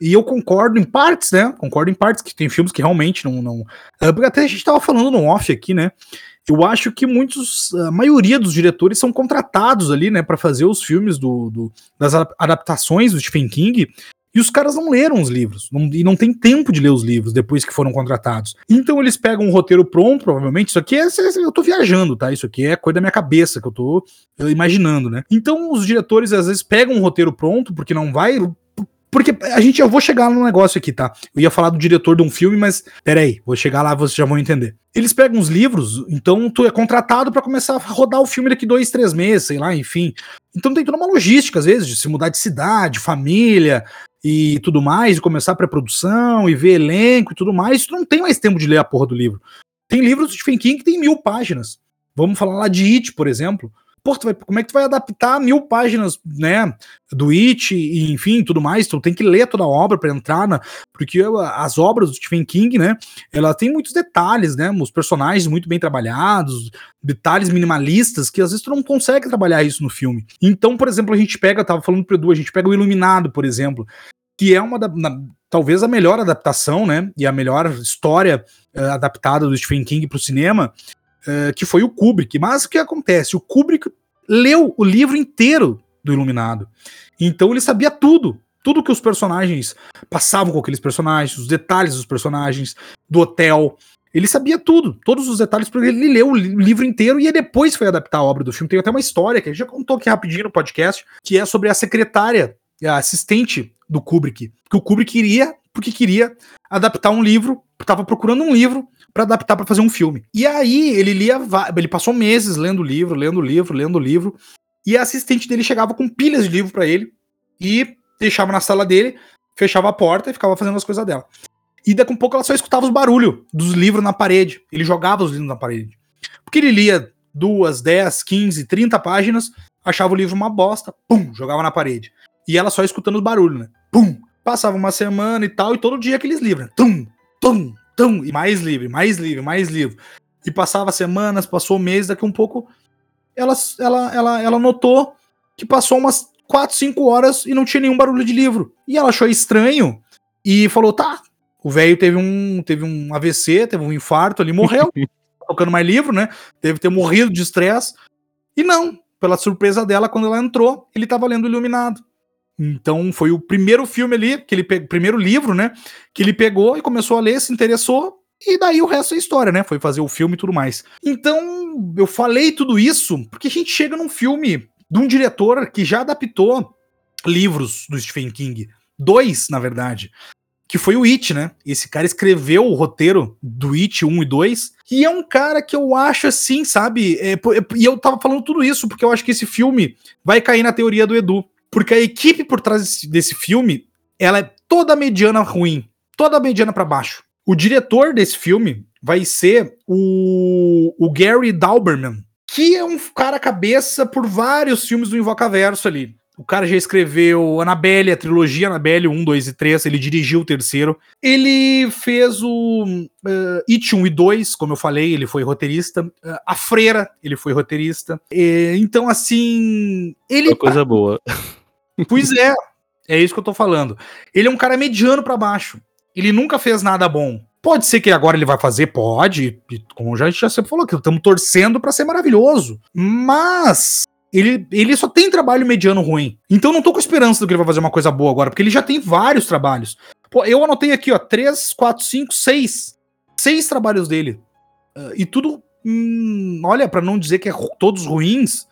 E eu concordo em partes, né? Concordo em partes que tem filmes que realmente não. não... É, até a gente tava falando no off aqui, né? Eu acho que muitos, a maioria dos diretores são contratados ali, né, para fazer os filmes do, do, das adaptações do Stephen King. E os caras não leram os livros, não, e não tem tempo de ler os livros depois que foram contratados. Então eles pegam um roteiro pronto, provavelmente. Isso aqui é. Eu tô viajando, tá? Isso aqui é coisa da minha cabeça que eu tô imaginando, né? Então os diretores às vezes pegam um roteiro pronto, porque não vai porque a gente, eu vou chegar no negócio aqui, tá? Eu ia falar do diretor de um filme, mas peraí, vou chegar lá, vocês já vão entender. Eles pegam os livros, então tu é contratado para começar a rodar o filme daqui dois, três meses, sei lá, enfim. Então tem toda uma logística, às vezes, de se mudar de cidade, família e tudo mais, de começar a pré-produção e ver elenco e tudo mais. Tu não tem mais tempo de ler a porra do livro. Tem livros de King que tem mil páginas. Vamos falar lá de It, por exemplo. Pô, vai, como é que tu vai adaptar mil páginas, né, do It, e, enfim, tudo mais? Tu tem que ler toda a obra para entrar na. Porque as obras do Stephen King, né, ela tem muitos detalhes, né? Os personagens muito bem trabalhados, detalhes minimalistas, que às vezes tu não consegue trabalhar isso no filme. Então, por exemplo, a gente pega, tava falando pro Edu, a gente pega o Iluminado, por exemplo, que é uma da. Na, talvez a melhor adaptação, né? E a melhor história uh, adaptada do Stephen King para o cinema, uh, que foi o Kubrick. Mas o que acontece? O Kubrick leu o livro inteiro do Iluminado. Então ele sabia tudo. Tudo que os personagens passavam com aqueles personagens, os detalhes dos personagens, do hotel. Ele sabia tudo, todos os detalhes, porque ele leu o livro inteiro e depois foi adaptar a obra do filme. Tem até uma história que a gente já contou aqui rapidinho no podcast, que é sobre a secretária, a assistente do Kubrick, que o Kubrick queria, porque queria adaptar um livro, estava procurando um livro para adaptar para fazer um filme. E aí ele lia, ele passou meses lendo o livro, lendo o livro, lendo o livro, e a assistente dele chegava com pilhas de livro para ele e deixava na sala dele, fechava a porta e ficava fazendo as coisas dela. E daqui a pouco ela só escutava os barulhos dos livros na parede. Ele jogava os livros na parede. Porque ele lia duas, dez, quinze, trinta páginas, achava o livro uma bosta, pum, jogava na parede. E ela só escutando os barulhos, né? Pum! Passava uma semana e tal, e todo dia aqueles livros, né? Tum, tum, tum, e mais livre, mais livre, mais livre. E passava semanas, passou meses, daqui um pouco ela, ela, ela, ela notou que passou umas 4, 5 horas e não tinha nenhum barulho de livro. E ela achou estranho e falou: tá, o velho teve um, teve um AVC, teve um infarto ali, morreu. *laughs* tocando mais livro, né? Deve ter morrido de estresse. E não, pela surpresa dela, quando ela entrou, ele estava lendo Iluminado. Então foi o primeiro filme ali, que ele primeiro livro, né? Que ele pegou e começou a ler, se interessou, e daí o resto é história, né? Foi fazer o filme e tudo mais. Então, eu falei tudo isso porque a gente chega num filme de um diretor que já adaptou livros do Stephen King. Dois, na verdade. Que foi o It, né? Esse cara escreveu o roteiro do It 1 e 2. E é um cara que eu acho assim, sabe? É, e eu tava falando tudo isso porque eu acho que esse filme vai cair na teoria do Edu. Porque a equipe por trás desse, desse filme, ela é toda mediana ruim, toda mediana para baixo. O diretor desse filme vai ser o, o Gary Dauberman, que é um cara cabeça por vários filmes do Invocaverso ali. O cara já escreveu Annabelle, a trilogia Annabelle 1, 2 e 3, ele dirigiu o terceiro. Ele fez o uh, It 1 e 2, como eu falei, ele foi roteirista. Uh, a Freira, ele foi roteirista. E, então, assim. Ele. Uma coisa boa. Pois é, é isso que eu tô falando. Ele é um cara mediano para baixo. Ele nunca fez nada bom. Pode ser que agora ele vai fazer, pode. Como já, já sempre falou, que estamos torcendo para ser maravilhoso. Mas ele, ele só tem trabalho mediano ruim. Então não tô com esperança do que ele vai fazer uma coisa boa agora, porque ele já tem vários trabalhos. Pô, eu anotei aqui, ó, 3, 4, 5, 6. Seis trabalhos dele. Uh, e tudo hum, olha, para não dizer que é todos ruins,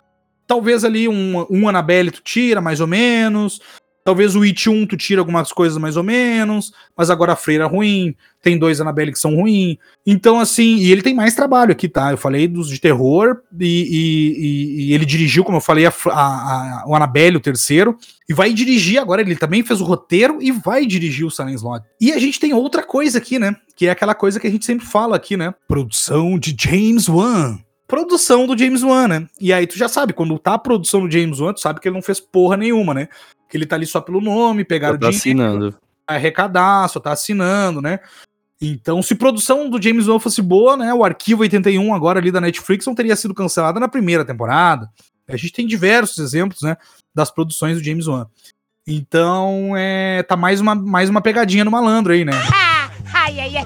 talvez ali um, um Annabelle tu tira, mais ou menos. Talvez o It 1 tu tira algumas coisas mais ou menos, mas agora a Freira é ruim, tem dois Annabelle que são ruins. Então, assim, e ele tem mais trabalho aqui, tá? Eu falei dos de terror e, e, e ele dirigiu, como eu falei, a, a, a, o Annabelle, o terceiro, e vai dirigir agora. Ele também fez o roteiro e vai dirigir o Silent Slot. E a gente tem outra coisa aqui, né? Que é aquela coisa que a gente sempre fala aqui, né? Produção de James Wan produção do James Wan, né? E aí tu já sabe, quando tá a produção do James Wan, tu sabe que ele não fez porra nenhuma, né? Que ele tá ali só pelo nome, pegaram tá dinheiro, assinando. arrecadar, só tá assinando, né? Então, se produção do James Wan fosse boa, né? O Arquivo 81 agora ali da Netflix não teria sido cancelada na primeira temporada. A gente tem diversos exemplos, né? Das produções do James Wan. Então, é, tá mais uma, mais uma pegadinha no malandro aí, né? Ai, ai, ai,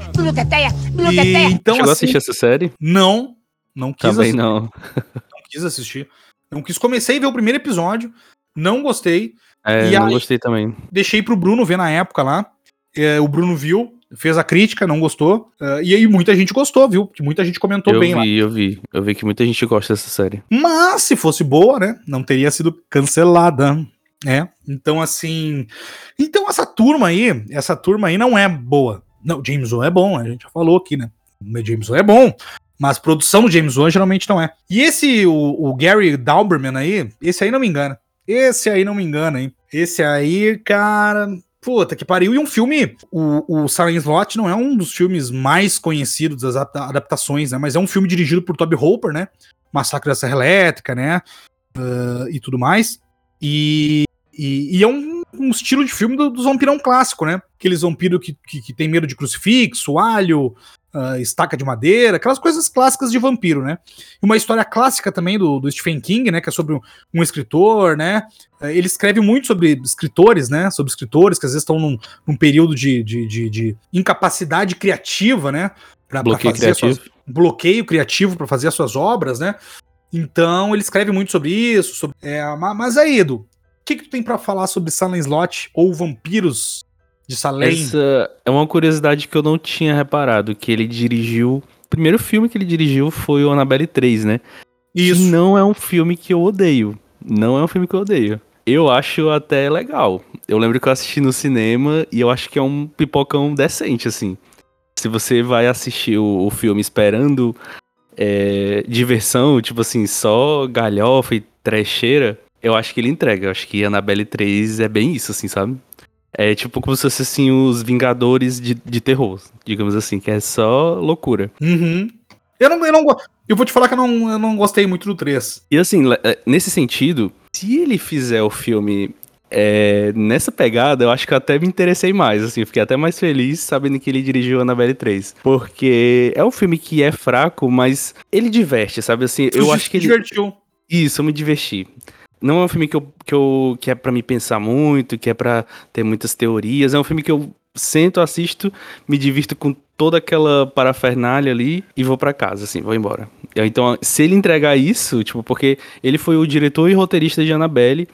e, então, Chegou assim, a assistir essa série? Não, não quis Também assistir. não. Não quis assistir. Não quis. Comecei a ver o primeiro episódio, não gostei. É, e não gostei também. Deixei pro Bruno ver na época lá. É, o Bruno viu, fez a crítica, não gostou. Uh, e aí muita gente gostou, viu? Que muita gente comentou eu bem vi, lá. Eu vi, eu vi que muita gente gosta dessa série. Mas se fosse boa, né? Não teria sido cancelada. É, então assim. Então essa turma aí, essa turma aí não é boa. Não, James Wan é bom, a gente já falou aqui, né? O James Wan é bom. Mas produção do James Wan geralmente não é. E esse, o, o Gary Dauberman aí, esse aí não me engana. Esse aí não me engana, hein? Esse aí, cara. Puta que pariu. E um filme. O, o Silent Slot não é um dos filmes mais conhecidos das adaptações, né? Mas é um filme dirigido por Toby Hooper, né? Massacre da Serra Elétrica, né? Uh, e tudo mais. E, e, e é um, um, estilo de filme do, dos vampirão clássico, né? Aqueles vampiros que, que, que tem medo de crucifixo, alho, uh, estaca de madeira, aquelas coisas clássicas de vampiro, né? Uma história clássica também do, do Stephen King, né? Que é sobre um, um escritor, né? Uh, ele escreve muito sobre escritores, né? Sobre escritores que às vezes estão num, num período de, de, de, de, incapacidade criativa, né? Pra, bloqueio pra criativo. Suas, bloqueio criativo para fazer as suas obras, né? Então ele escreve muito sobre isso. Sobre, é, mas aí, Edu, o que, que tu tem para falar sobre Silent Slot ou vampiros de Salem. Essa é uma curiosidade que eu não tinha reparado, que ele dirigiu... O primeiro filme que ele dirigiu foi o Annabelle 3, né? Isso. Que não é um filme que eu odeio. Não é um filme que eu odeio. Eu acho até legal. Eu lembro que eu assisti no cinema e eu acho que é um pipocão decente, assim. Se você vai assistir o, o filme esperando é, diversão, tipo assim, só galhofa e trecheira, eu acho que ele entrega. Eu acho que Annabelle 3 é bem isso, assim, sabe? É tipo como se fosse assim os Vingadores de, de terror, digamos assim, que é só loucura. Uhum. Eu não, eu não eu vou te falar que eu não, eu não gostei muito do 3. E assim, é, nesse sentido, se ele fizer o filme é, nessa pegada, eu acho que eu até me interessei mais, assim, eu fiquei até mais feliz sabendo que ele dirigiu Annabelle 3. Porque é um filme que é fraco, mas ele diverte, sabe? Assim, eu acho que ele. Divertiu. Isso, eu me diverti não é um filme que, eu, que, eu, que é para me pensar muito, que é para ter muitas teorias. É um filme que eu sento, assisto, me divirto com toda aquela parafernália ali e vou para casa, assim, vou embora. Então, se ele entregar isso, tipo, porque ele foi o diretor e roteirista de Annabelle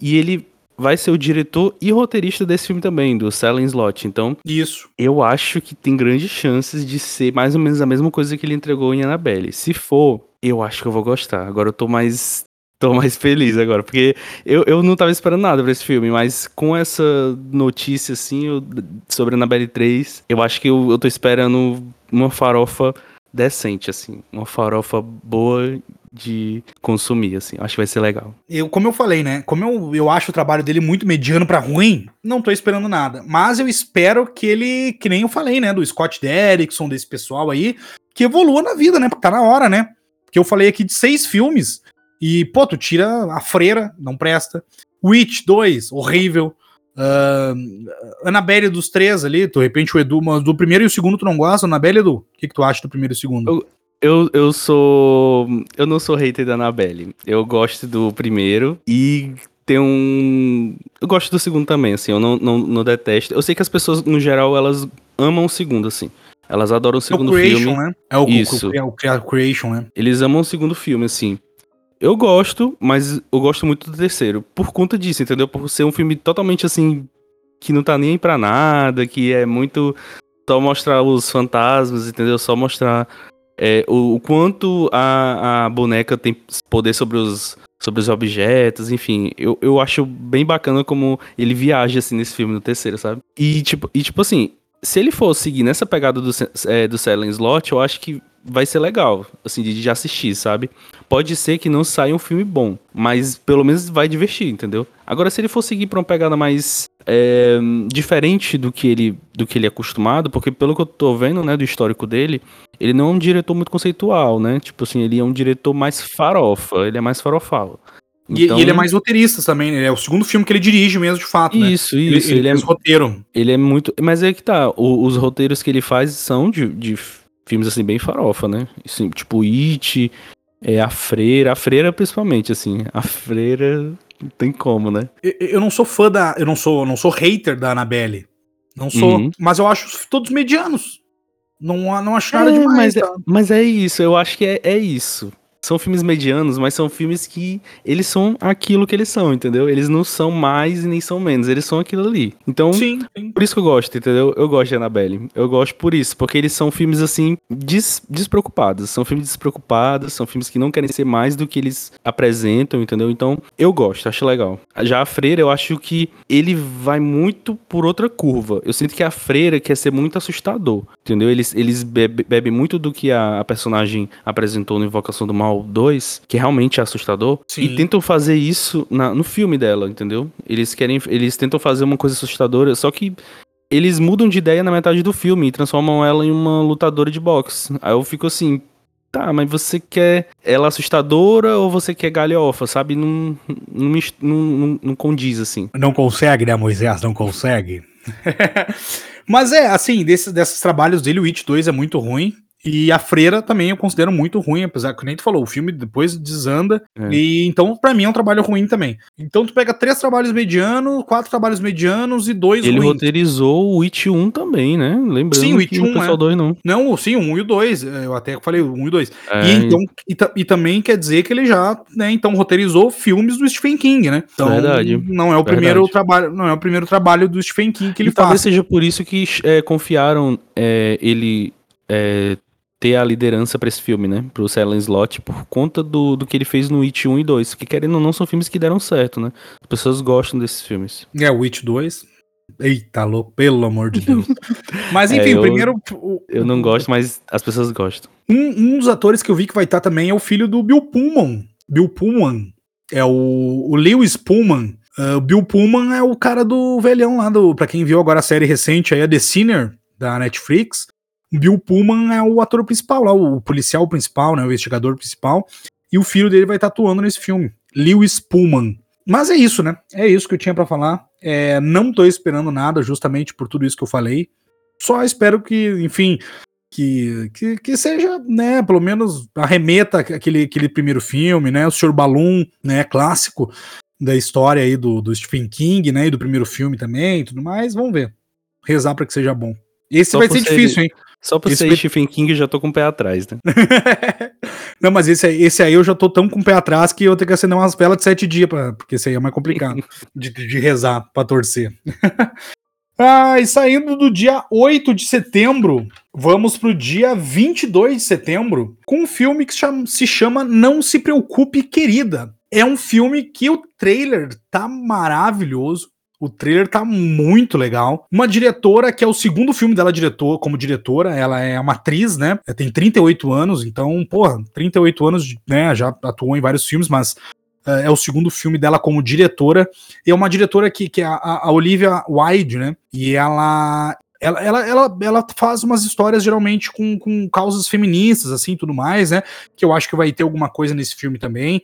e ele vai ser o diretor e roteirista desse filme também, do Silent Slot. Então, isso. Eu acho que tem grandes chances de ser mais ou menos a mesma coisa que ele entregou em Annabelle. Se for, eu acho que eu vou gostar. Agora eu tô mais tô mais feliz agora, porque eu, eu não tava esperando nada pra esse filme, mas com essa notícia, assim, eu, sobre Annabelle 3, eu acho que eu, eu tô esperando uma farofa decente, assim, uma farofa boa de consumir, assim, acho que vai ser legal. Eu, como eu falei, né, como eu, eu acho o trabalho dele muito mediano para ruim, não tô esperando nada, mas eu espero que ele, que nem eu falei, né, do Scott Derrickson, desse pessoal aí, que evolua na vida, né, porque tá na hora, né, que eu falei aqui de seis filmes, e, pô, tu tira a freira, não presta. Witch 2, horrível. Uh, Annabelle dos três ali, de repente o Edu, mas do primeiro e o segundo tu não gosta, Annabelle, Edu? O que, que tu acha do primeiro e segundo? Eu, eu, eu sou. Eu não sou hater da Annabelle. Eu gosto do primeiro e tem um. Eu gosto do segundo também, assim, eu não, não, não detesto. Eu sei que as pessoas, no geral, elas amam o segundo, assim. Elas adoram o segundo é o creation, filme. Né? É o, Isso. O, o, o, Creation, né? Eles amam o segundo filme, assim. Eu gosto, mas eu gosto muito do terceiro. Por conta disso, entendeu? Por ser um filme totalmente assim. Que não tá nem pra nada, que é muito. Só mostrar os fantasmas, entendeu? Só mostrar É, o, o quanto a, a boneca tem poder sobre os, sobre os objetos, enfim, eu, eu acho bem bacana como ele viaja assim nesse filme no terceiro, sabe? E tipo, e, tipo assim, se ele for seguir nessa pegada do, é, do Silent Slot, eu acho que vai ser legal, assim, de, de assistir, sabe? Pode ser que não saia um filme bom, mas pelo menos vai divertir, entendeu? Agora, se ele for seguir pra uma pegada mais é, diferente do que, ele, do que ele é acostumado, porque pelo que eu tô vendo, né, do histórico dele, ele não é um diretor muito conceitual, né? Tipo assim, ele é um diretor mais farofa, ele é mais farofal. Então... E, ele é mais roteirista também, né? É o segundo filme que ele dirige mesmo, de fato. Né? Isso, né? isso. Ele, ele, ele é roteiro. Ele é muito. Mas é que tá. O, os roteiros que ele faz são de, de filmes assim, bem farofa, né? Assim, tipo It, é, A Freira. A Freira, principalmente, assim. A Freira não tem como, né? Eu, eu não sou fã da. Eu não sou, não sou hater da Annabelle. Não sou. Uhum. Mas eu acho todos medianos. Não, não acho nada é, demais. Mas, é, tá? mas é isso, eu acho que é, é isso são filmes medianos, mas são filmes que eles são aquilo que eles são, entendeu? Eles não são mais e nem são menos, eles são aquilo ali. Então, sim, sim. por isso que eu gosto, entendeu? Eu gosto de Annabelle. Eu gosto por isso, porque eles são filmes assim des despreocupados, são filmes despreocupados, são filmes que não querem ser mais do que eles apresentam, entendeu? Então, eu gosto, acho legal. Já a Freira, eu acho que ele vai muito por outra curva. Eu sinto que a Freira quer ser muito assustador, entendeu? Eles eles bebem bebe muito do que a, a personagem apresentou no Invocação do Mal Animal 2, que realmente é assustador, Sim. e tentam fazer isso na, no filme dela, entendeu? Eles querem, eles tentam fazer uma coisa assustadora, só que eles mudam de ideia na metade do filme e transformam ela em uma lutadora de boxe. Aí eu fico assim, tá, mas você quer ela assustadora ou você quer galhofa, sabe? Não, não, não, não, não condiz assim. Não consegue, né, Moisés? Não consegue. *laughs* mas é, assim, desses, desses trabalhos dele, o It 2 é muito ruim. E a Freira também eu considero muito ruim, apesar que nem tu falou, o filme depois desanda. É. E então, para mim, é um trabalho ruim também. Então, tu pega três trabalhos medianos, quatro trabalhos medianos e dois Ele ruins. roteirizou o It 1 também, né? Lembrando sim, o It 1 o pessoal é. 2 não. Não, sim, o 1 e o 2. É, eu até falei o 1 e o 2. É. E, então, e, e, também quer dizer que ele já, né, então, roteirizou filmes do Stephen King, né? Então, Verdade. Não é o Verdade. primeiro trabalho, não é o primeiro trabalho do Stephen King que ele e faz. Talvez seja por isso que é, confiaram é, ele é, ter a liderança para esse filme, né? Pro Silent Slot, por conta do, do que ele fez no It 1 e 2. Que querendo ou não, são filmes que deram certo, né? As pessoas gostam desses filmes. É, o It 2. Eita, louco, pelo amor de Deus. *laughs* Mas enfim, é, eu, primeiro. O, eu não gosto, mas as pessoas gostam. Um, um, dos atores que eu vi que vai estar também é o filho do Bill Pullman. Bill Pullman. É o, o Lewis Pullman. Uh, o Bill Pullman é o cara do velhão lá, do, pra quem viu agora a série recente aí, a The Sinner, da Netflix. Bill Pullman é o ator principal lá, o policial principal, né, o investigador principal, e o filho dele vai estar atuando nesse filme, Lewis Pullman. Mas é isso, né? É isso que eu tinha para falar. É, não tô esperando nada, justamente por tudo isso que eu falei. Só espero que, enfim, que, que, que, seja, né, pelo menos arremeta aquele, aquele primeiro filme, né, o Sr. Balloon, né, clássico da história aí do, do Stephen King, né, e do primeiro filme também e tudo mais. Vamos ver. Rezar para que seja bom. Esse Só vai ser difícil, hein? Só por esse ser Stephen King eu já tô com o pé atrás, né? *laughs* não, mas esse aí, esse aí eu já tô tão com o pé atrás que eu tenho que acender umas velas de sete dias, pra, porque esse aí é mais complicado *laughs* de, de rezar pra torcer. *laughs* ah, e saindo do dia 8 de setembro, vamos pro dia 22 de setembro, com um filme que se chama Não Se Preocupe, Querida. É um filme que o trailer tá maravilhoso. O trailer tá muito legal. Uma diretora que é o segundo filme dela diretor, como diretora, ela é uma atriz, né? Ela tem 38 anos, então, porra, 38 anos, né? Já atuou em vários filmes, mas uh, é o segundo filme dela como diretora. E é uma diretora que, que é a, a Olivia Wilde, né? E ela ela, ela, ela, ela faz umas histórias geralmente com, com causas feministas, assim, tudo mais, né? Que eu acho que vai ter alguma coisa nesse filme também.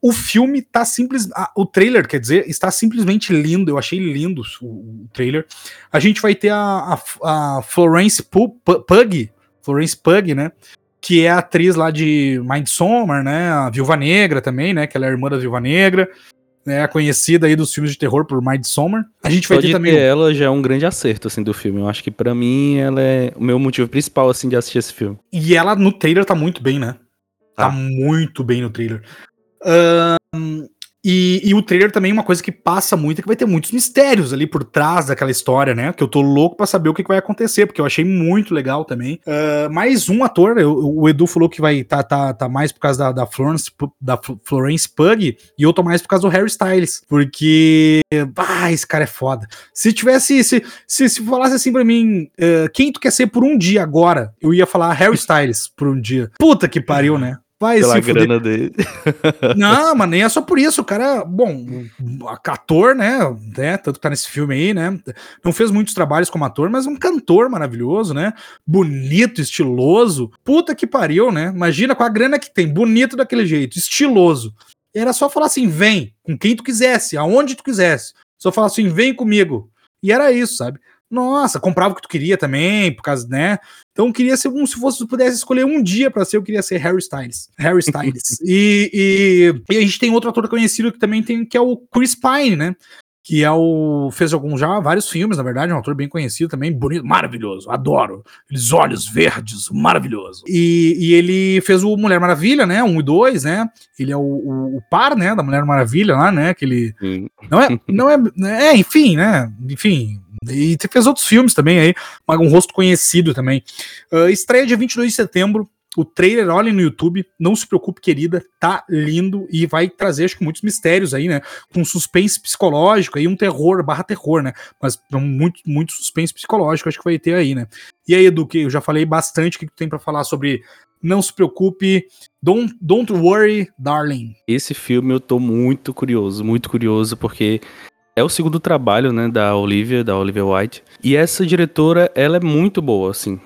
O filme tá simples. Ah, o trailer, quer dizer, está simplesmente lindo. Eu achei lindo o, o trailer. A gente vai ter a, a, a Florence Pug, Florence Pug, né? Que é a atriz lá de Midsommar, né? A Viúva Negra também, né? Que ela é irmã da Viúva Negra. Né, conhecida aí dos filmes de terror por Midsommar. A gente vai Só ter também. Ter ela já é um grande acerto assim do filme. Eu acho que para mim ela é o meu motivo principal assim de assistir esse filme. E ela no trailer tá muito bem, né? Tá ah. muito bem no trailer E, e, o trailer também, uma coisa que passa muito, é que vai ter muitos mistérios ali por trás daquela história, né? Que eu tô louco para saber o que, que, vai acontecer, porque eu achei muito legal também. Uh, mais um ator, eu, o Edu falou que vai tá, tá, tá mais por causa da, da, Florence, da Florence Pug, e eu tô mais por causa do Harry Styles, porque. Ah, esse cara é foda. Se tivesse. Se, se, se falasse assim pra mim, uh, quem tu quer ser por um dia agora, eu ia falar Harry Styles por um dia. Puta que pariu, né? Vai Pela grana dele. *laughs* Não, mas nem é só por isso. O cara, bom, ator, né, né? Tanto que tá nesse filme aí, né? Não fez muitos trabalhos como ator, mas um cantor maravilhoso, né? Bonito, estiloso. Puta que pariu, né? Imagina com a grana que tem, bonito daquele jeito, estiloso. Era só falar assim: vem, com quem tu quisesse, aonde tu quisesse. Só falar assim: vem comigo. E era isso, sabe? Nossa, comprava o que tu queria também, por causa, né? Então queria ser um, se fosse se pudesse escolher um dia para ser, eu queria ser Harry Styles. Harry Styles. *laughs* e, e, e, a gente tem outro ator conhecido que também tem, que é o Chris Pine, né? Que é o. fez alguns já, vários filmes, na verdade, é um ator bem conhecido também, bonito, maravilhoso, adoro. Aqueles olhos verdes, maravilhoso. E, e ele fez o Mulher Maravilha, né? Um e dois, né? Ele é o, o, o par, né? Da Mulher Maravilha lá, né? Que ele. Não é. Não é. *laughs* É, enfim, né? Enfim, e fez outros filmes também aí, um rosto conhecido também. Uh, estreia dia 22 de setembro. O trailer, olhem no YouTube, não se preocupe, querida, tá lindo e vai trazer, acho que, muitos mistérios aí, né? Com suspense psicológico aí, um terror, barra terror, né? Mas muito, muito suspense psicológico, acho que vai ter aí, né? E aí, Edu, que eu já falei bastante, o que tu tem para falar sobre Não Se Preocupe, Don't, Don't Worry, Darling? Esse filme eu tô muito curioso, muito curioso, porque é o segundo trabalho, né, da Olivia, da Olivia White. E essa diretora, ela é muito boa, assim.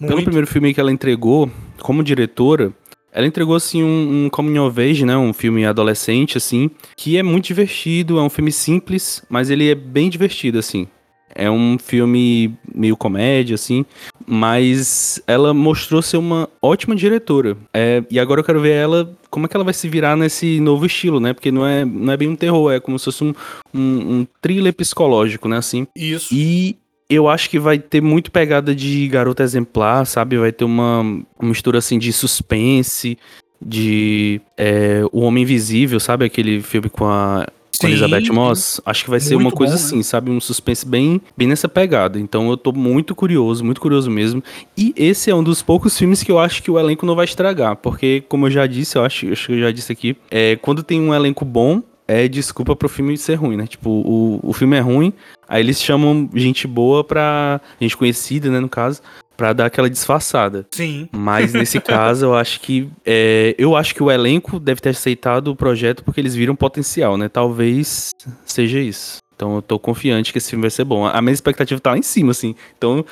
Muito. Pelo primeiro filme que ela entregou, como diretora, ela entregou, assim, um, um coming of age, né, um filme adolescente, assim, que é muito divertido, é um filme simples, mas ele é bem divertido, assim. É um filme meio comédia, assim, mas ela mostrou ser uma ótima diretora. É, e agora eu quero ver ela, como é que ela vai se virar nesse novo estilo, né? Porque não é, não é bem um terror, é como se fosse um, um, um thriller psicológico, né? Assim. Isso. E eu acho que vai ter muito pegada de garota exemplar, sabe? Vai ter uma, uma mistura assim de suspense, de é, O Homem Invisível, sabe? Aquele filme com a com Elizabeth Moss, acho que vai ser uma coisa bom, assim, né? sabe? Um suspense bem, bem nessa pegada. Então eu tô muito curioso, muito curioso mesmo. E esse é um dos poucos filmes que eu acho que o elenco não vai estragar. Porque, como eu já disse, eu acho, acho que eu já disse aqui, é, quando tem um elenco bom, é desculpa pro filme ser ruim, né? Tipo, o, o filme é ruim, aí eles chamam gente boa pra. gente conhecida, né, no caso, para dar aquela disfarçada. Sim. Mas nesse *laughs* caso, eu acho que é, eu acho que o elenco deve ter aceitado o projeto porque eles viram potencial, né? Talvez seja isso. Então eu tô confiante que esse filme vai ser bom. A minha expectativa tá lá em cima, assim. Então,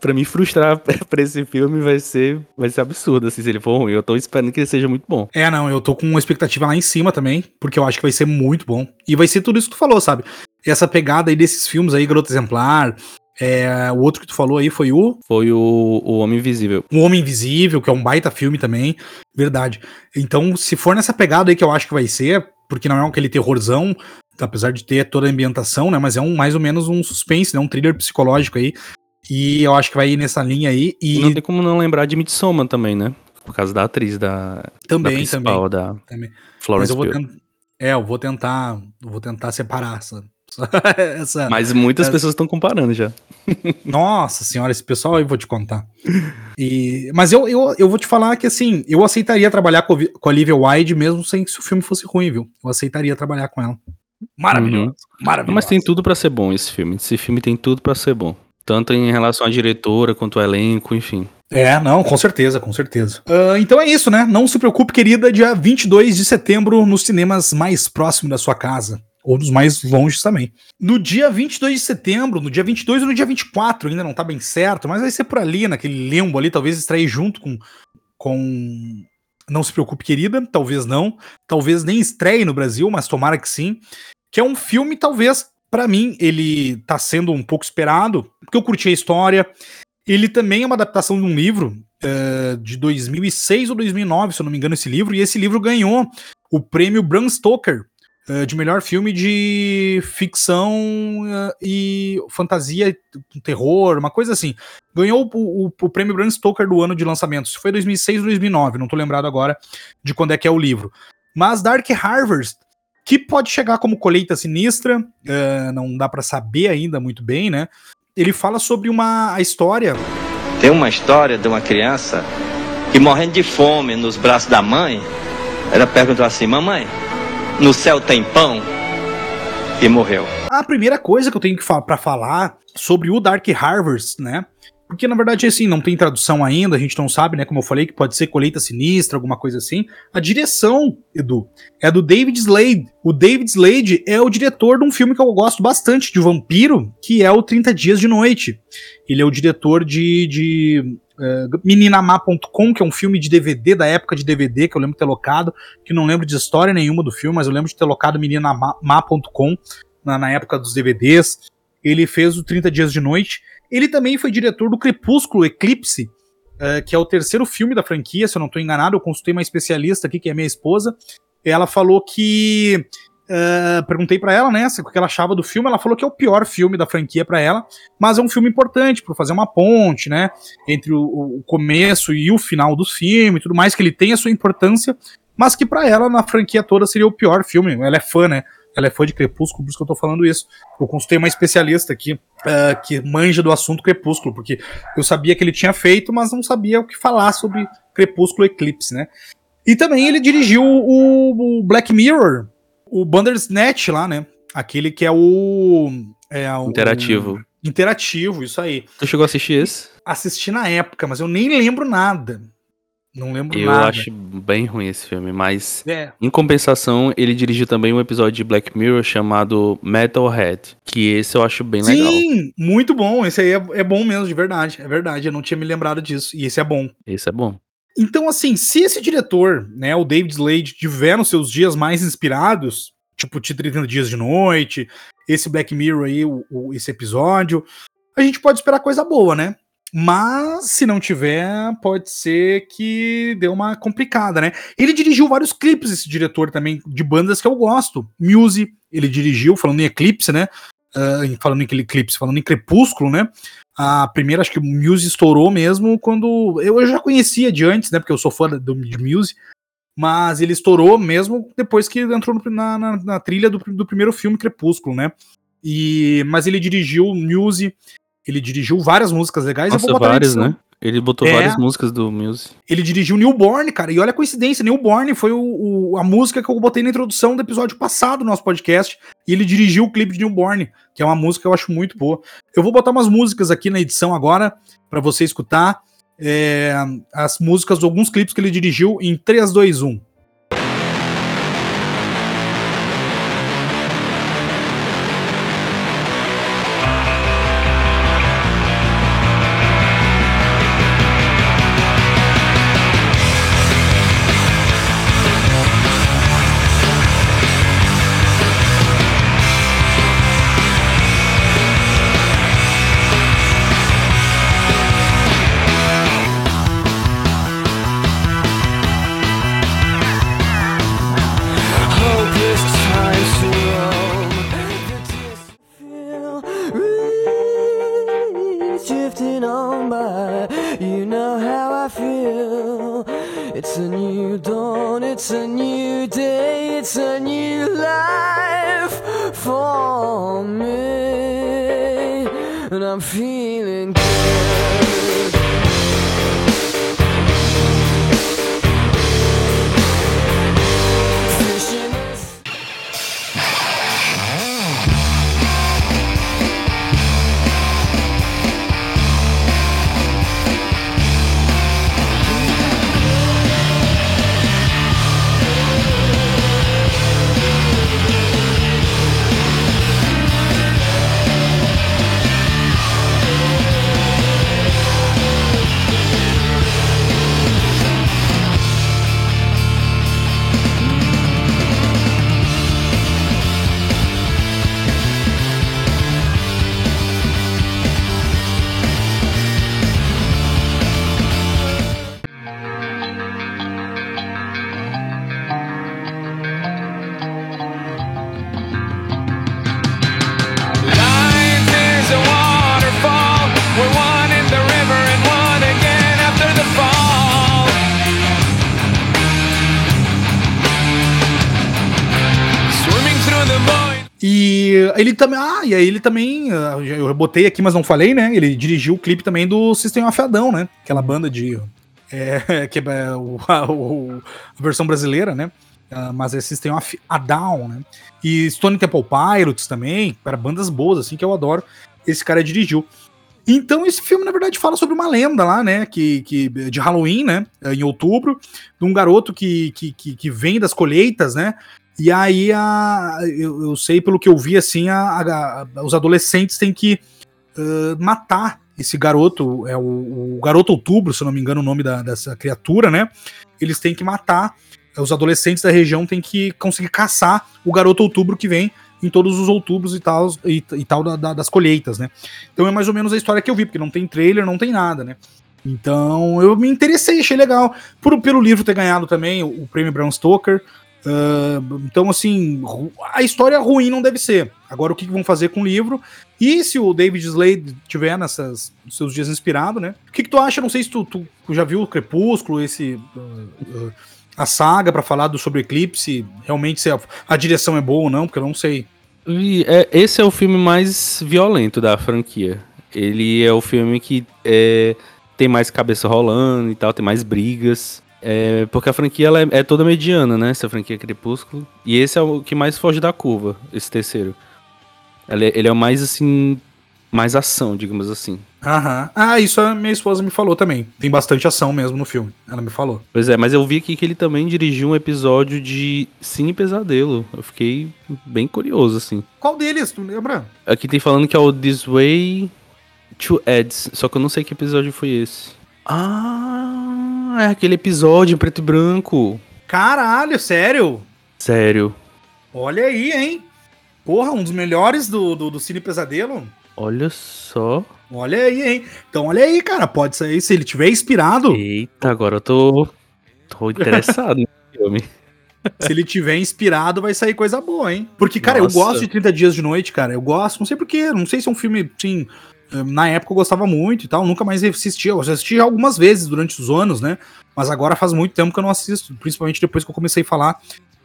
para me frustrar *laughs* pra esse filme vai ser, vai ser absurdo, assim, se ele for ruim. Eu tô esperando que ele seja muito bom. É, não, eu tô com uma expectativa lá em cima também, porque eu acho que vai ser muito bom. E vai ser tudo isso que tu falou, sabe? Essa pegada aí desses filmes aí, Garota Exemplar, é, o outro que tu falou aí foi o. Foi o, o Homem Invisível. O Homem Invisível, que é um baita filme também. Verdade. Então, se for nessa pegada aí que eu acho que vai ser, porque não é aquele terrorzão, apesar de ter toda a ambientação, né? Mas é um mais ou menos um suspense, né? Um thriller psicológico aí. E eu acho que vai ir nessa linha aí. E não tem como não lembrar de Midsommar também, né? Por causa da atriz da. Também, da principal, também. Da também. Florence Mas eu vou. É, eu vou tentar. vou tentar separar essa, *laughs* essa, Mas muitas essa... pessoas estão comparando já. *laughs* Nossa senhora, esse pessoal eu vou te contar. E, mas eu, eu, eu vou te falar que assim, eu aceitaria trabalhar com, com a Olivia Wilde mesmo sem que o filme fosse ruim, viu? Eu aceitaria trabalhar com ela. Maravilhoso. Uhum. Maravilhoso. Mas tem tudo para ser bom esse filme. Esse filme tem tudo para ser bom. Tanto em relação à diretora quanto ao elenco, enfim. É, não, com certeza, com certeza. Uh, então é isso, né? Não se preocupe, querida, dia 22 de setembro nos cinemas mais próximos da sua casa ou dos mais longes também. No dia 22 de setembro, no dia 22 ou no dia 24, ainda não tá bem certo, mas vai ser por ali, naquele limbo ali, talvez estreie junto com, com Não Se Preocupe Querida, talvez não, talvez nem estreie no Brasil, mas tomara que sim, que é um filme, talvez, para mim, ele tá sendo um pouco esperado, porque eu curti a história, ele também é uma adaptação de um livro uh, de 2006 ou 2009, se eu não me engano, esse livro, e esse livro ganhou o prêmio Bram Stoker de melhor filme de ficção uh, e fantasia, terror, uma coisa assim. Ganhou o, o, o, prêmio Bram Stoker do ano de lançamento. Se foi 2006 ou 2009, não tô lembrado agora de quando é que é o livro. Mas Dark Harvest que pode chegar como colheita sinistra, uh, não dá para saber ainda muito bem, né? Ele fala sobre uma a história. Tem uma história de uma criança que morrendo de fome nos braços da mãe, ela perguntou assim: Mamãe, no céu tem pão? E morreu. A primeira coisa que eu tenho que falar para falar sobre o Dark Harvest, né? Porque na verdade assim, não tem tradução ainda, a gente não sabe, né, como eu falei, que pode ser colheita sinistra, alguma coisa assim. A direção, Edu, é do David Slade. O David Slade é o diretor de um filme que eu gosto bastante de vampiro, que é o 30 Dias de Noite. Ele é o diretor de, de uh, Meninamá.com, que é um filme de DVD da época de DVD, que eu lembro de ter locado, que não lembro de história nenhuma do filme, mas eu lembro de ter locado Meninamá.com na, na época dos DVDs. Ele fez o 30 Dias de Noite ele também foi diretor do Crepúsculo Eclipse, uh, que é o terceiro filme da franquia, se eu não estou enganado. Eu consultei uma especialista aqui, que é minha esposa. Ela falou que. Uh, perguntei para ela, né, o que ela achava do filme. Ela falou que é o pior filme da franquia para ela, mas é um filme importante para fazer uma ponte, né, entre o, o, começo e o final do filme e tudo mais, que ele tem a sua importância, mas que para ela na franquia toda seria o pior filme. Ela é fã, né? Ela é fã de Crepúsculo, por isso que eu tô falando isso. Eu consultei uma especialista aqui uh, que manja do assunto Crepúsculo, porque eu sabia que ele tinha feito, mas não sabia o que falar sobre Crepúsculo Eclipse, né? E também ele dirigiu o, o Black Mirror, o Bandersnatch lá, né? Aquele que é o. É, o interativo. Interativo, isso aí. Tu chegou a assistir esse? Assisti na época, mas eu nem lembro nada. Não lembro eu nada. Eu acho bem ruim esse filme, mas é. em compensação, ele dirigiu também um episódio de Black Mirror chamado Metalhead, que esse eu acho bem Sim, legal. Sim, muito bom. Esse aí é, é, bom mesmo, de verdade. É verdade, eu não tinha me lembrado disso. E esse é bom. Esse é bom. Então, assim, se esse diretor, né, o David Slade, tiver nos seus dias mais inspirados, tipo Te 30 Dias de Noite, esse Black Mirror aí, o, o, esse episódio, a gente pode esperar coisa boa, né? Mas se não tiver, pode ser que dê uma complicada, né? Ele dirigiu vários clipes, esse diretor também, de bandas que eu gosto. Muse, ele dirigiu, falando em Eclipse, né? Uh, falando em Eclipse, falando em Crepúsculo, né? A primeira, acho que o Muse estourou mesmo quando. Eu já conhecia de antes, né? Porque eu sou fã do, de Muse. Mas ele estourou mesmo depois que entrou no, na, na, na, trilha do, do primeiro filme, Crepúsculo, né? E, mas ele dirigiu Muse, ele dirigiu várias músicas legais. Nossa, várias, né? Ele botou é, várias músicas do Muse. Ele dirigiu Newborn, cara. E olha a coincidência, Newborn foi o, o, a música que eu botei na introdução do episódio passado do nosso podcast. E ele dirigiu o clipe de Newborn, que é uma música que eu acho muito boa. Eu vou botar umas músicas aqui na edição agora, para você escutar. É, as músicas de alguns clipes que ele dirigiu em 3, 2, 1. Ele também. Ah, e aí ele também. ah, Eu botei aqui, mas não falei, né? Ele dirigiu o clipe também do System of a Down, né? Aquela banda de. É, *laughs* que é o, a, o- a versão brasileira, né? Ah, mas é System of a Down, né? E Stone Temple Pilots também. Para bandas boas, assim, que eu adoro. Esse cara dirigiu. Então, esse filme, na verdade, fala sobre uma lenda lá, né? Que, que, de Halloween, né? Em outubro, de um garoto que, que, que, que vem das colheitas, né? E aí, a, eu, eu sei pelo que eu vi, assim, a, a- os adolescentes têm que ah, matar esse garoto, é o, o Garoto Outubro, se não me engano o nome da- dessa criatura, né? Eles têm que matar, os adolescentes da região têm que conseguir caçar o Garoto Outubro que vem em todos os outubros e tal, e, e tal da- da- das colheitas, né? Então é mais ou menos a história que eu vi, porque não tem trailer, não tem nada, né? Então eu me interessei, achei legal. Por, pelo livro ter ganhado também o, o prêmio Bram Stoker. Ah, então, assim, a história ruim não deve ser. Agora, o que vão fazer com o livro? E se o David Slade tiver nessas seus dias inspirado, né? O que, que tu acha? Não sei se tu, tu já viu o Crepúsculo, esse. ah, ah, a saga pra falar do sobre Eclipse, realmente se a, a direção é boa ou não, porque eu não sei. É, esse é o filme mais violento da franquia. Ele é o filme que é, tem mais cabeça rolando e tal, tem mais brigas. É, porque a franquia ela é, é toda mediana, né? Essa franquia Crepúsculo. E esse é o que mais foge da curva, esse terceiro. Ele, é- ele é o mais assim. Mais ação, digamos assim. Aham. Ah, isso a minha esposa me falou também. Tem bastante ação mesmo no filme. Ela me falou. Pois é, mas eu vi aqui que ele também dirigiu um episódio de Cine Pesadelo. Eu fiquei bem curioso, assim. Qual deles, tu lembra? Aqui tem falando que é o This Way to Eds, só que eu não sei que episódio foi esse. Ah, é aquele episódio em preto e branco. Caralho, sério? Sério. Olha aí, hein? Porra, um dos melhores do, do, do Cine Pesadelo. Olha só. Olha aí, hein? Então olha aí, cara. Pode ser se ele tiver inspirado. Eita, agora eu tô. tô interessado *laughs* no filme. se ele tiver inspirado, vai sair coisa boa, hein? Porque, cara, Nossa. eu gosto de 30 Dias de Noite, cara. Eu gosto, não sei porquê. Não sei se é um filme, assim. Eh, Na época eu gostava muito e tal, nunca mais assisti. Eu assisti algumas vezes durante os anos, né? Mas agora faz muito tempo que eu não assisto, principalmente depois que eu comecei a falar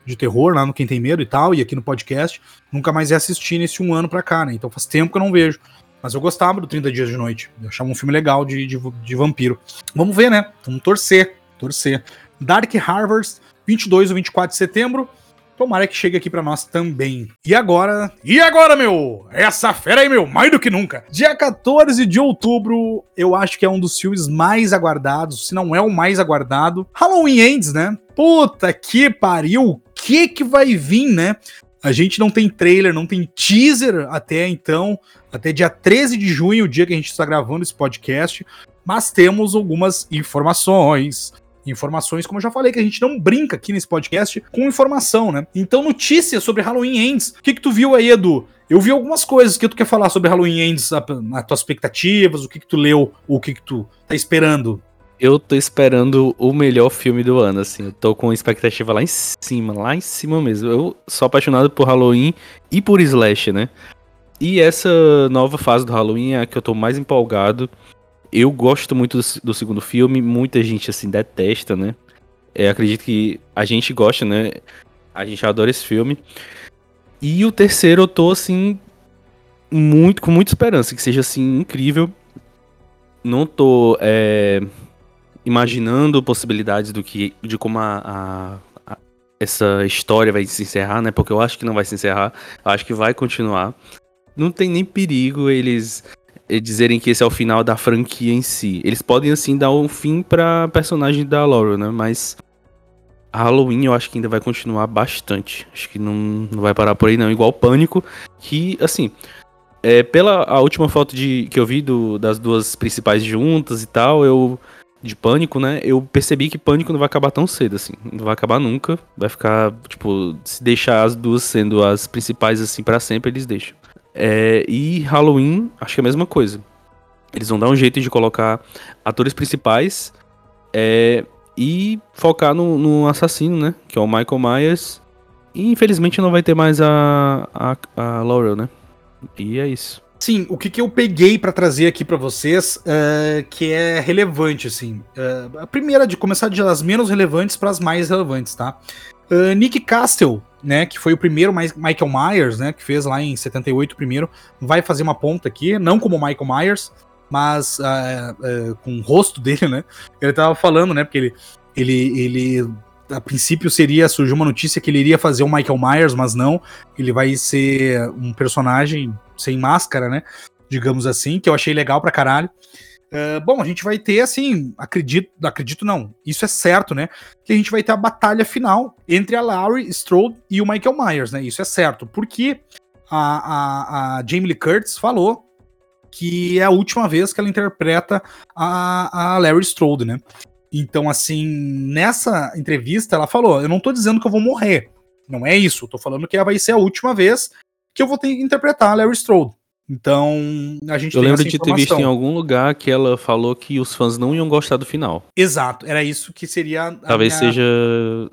de terror lá no Quem Tem Medo e tal, e aqui no podcast. Nunca mais assisti nesse um ano pra cá, né? Então faz tempo que eu não vejo. Mas eu gostava do 30 Dias de Noite. Eu achava um filme legal de, de, de vampiro. Vamos ver, né? Vamos torcer. Torcer. Dark Harvest, 22 ou 24 de setembro. Tomara que chegue aqui pra nós também. E agora? E agora, meu? Essa fera aí, meu, mais do que nunca. Dia 14 de outubro, eu acho que é um dos filmes mais aguardados, se não é o mais aguardado. Halloween Ends, né? Puta que pariu. O que que vai vir, né? A gente não tem trailer, não tem teaser até então, até dia 13 de junho, o dia que a gente está gravando esse podcast, mas temos algumas informações. Informações, como eu já falei, que a gente não brinca aqui nesse podcast com informação, né? Então, notícias sobre Halloween Ends. O que, que tu viu aí, Edu? Eu vi algumas coisas que tu quer falar sobre Halloween Ends, as tuas expectativas, o que, que tu leu, o que, que tu tá esperando. Eu tô esperando o melhor filme do ano, assim. Eu tô com expectativa lá em cima, lá em cima mesmo. Eu sou apaixonado por Halloween e por Slash, né? E essa nova fase do Halloween é a que eu tô mais empolgado. Eu gosto muito do, do segundo filme, muita gente, assim, detesta, né? É, acredito que a gente gosta, né? A gente adora esse filme. E o terceiro eu tô, assim, muito, com muita esperança, que seja, assim, incrível. Não tô, é, imaginando possibilidades do que de como a, a- a- essa história vai se encerrar, né? Porque eu acho que não vai se encerrar, eu acho que vai continuar. Não tem nem perigo eles eh, dizerem que esse é o final da franquia em si. Eles podem assim dar um fim pra personagem da Laurel, né? Mas a Halloween eu acho que ainda vai continuar bastante. Acho que não, não vai parar por aí não. Igual Pânico, que assim, é, pela a última foto de, que eu vi do- das duas principais juntas e tal, eu de Pânico, né? Eu percebi que Pânico não vai acabar tão cedo, assim. Não vai acabar nunca. Vai ficar, tipo, se deixar as duas sendo as principais, assim, pra sempre, eles deixam. É, e Halloween, acho que é a mesma coisa. Eles vão dar um jeito de colocar atores principais é, e focar no, no assassino, né? Que é o Michael Myers. E infelizmente não vai ter mais a, a, a Laurel, né? E é isso. Sim, o que, que eu peguei pra trazer aqui pra vocês é, que é relevante, assim. É, a primeira, de começar de as menos relevantes para as mais relevantes, tá? É, Nick Castle, né, que foi o primeiro Michael Myers, né, que fez lá em 78 o primeiro, vai fazer uma ponta aqui, não como Michael Myers, mas uh, uh, com o rosto *laughs* dele, né? Ele tava falando, né, porque ele, ele, ele a princípio seria, surgiu uma notícia que ele iria fazer o Michael Myers, mas não, ele vai ser um personagem sem máscara, né, digamos assim, que eu achei legal pra caralho. Uh, bom, a gente vai ter, assim, acredito, acredito não, isso é certo, né? Que a gente vai ter a batalha final entre a Laurie Strode e o Michael Myers, né? Isso é certo, porque a, a, a Jamie Lee Curtis falou que é a última vez que ela interpreta a, a Larry Strode, né? Então, assim, nessa entrevista ela falou: Eu não tô dizendo que eu vou morrer, não é isso, eu tô falando que vai ser a última vez que eu vou ter que interpretar a Larry Strode. Então, a gente Eu lembro de ter visto em algum lugar que ela falou que os fãs não iam gostar do final. Exato, era isso que seria. Talvez minha... seja,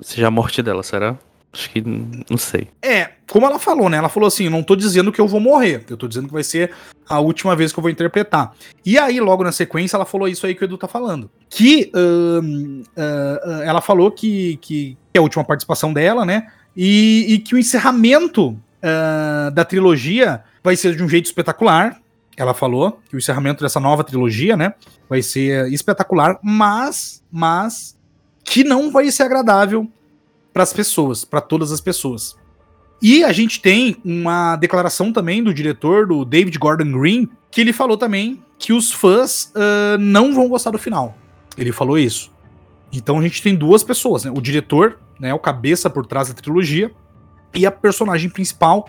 seja a morte dela, será? Acho que não sei. É, como ela falou, né? Ela falou assim: não tô dizendo que eu vou morrer, eu tô dizendo que vai ser a última vez que eu vou interpretar. E aí, logo na sequência, ela falou isso aí que o Edu tá falando. Que uh, uh, ela falou que, que é a última participação dela, né? E, e que o encerramento uh, da trilogia vai ser de um jeito espetacular. Ela falou que o encerramento dessa nova trilogia, né, vai ser espetacular, mas, mas que não vai ser agradável para as pessoas, para todas as pessoas. E a gente tem uma declaração também do diretor, do David Gordon Green, que ele falou também que os fãs uh, não vão gostar do final. Ele falou isso. Então a gente tem duas pessoas, né? O diretor, né, o cabeça por trás da trilogia, e a personagem principal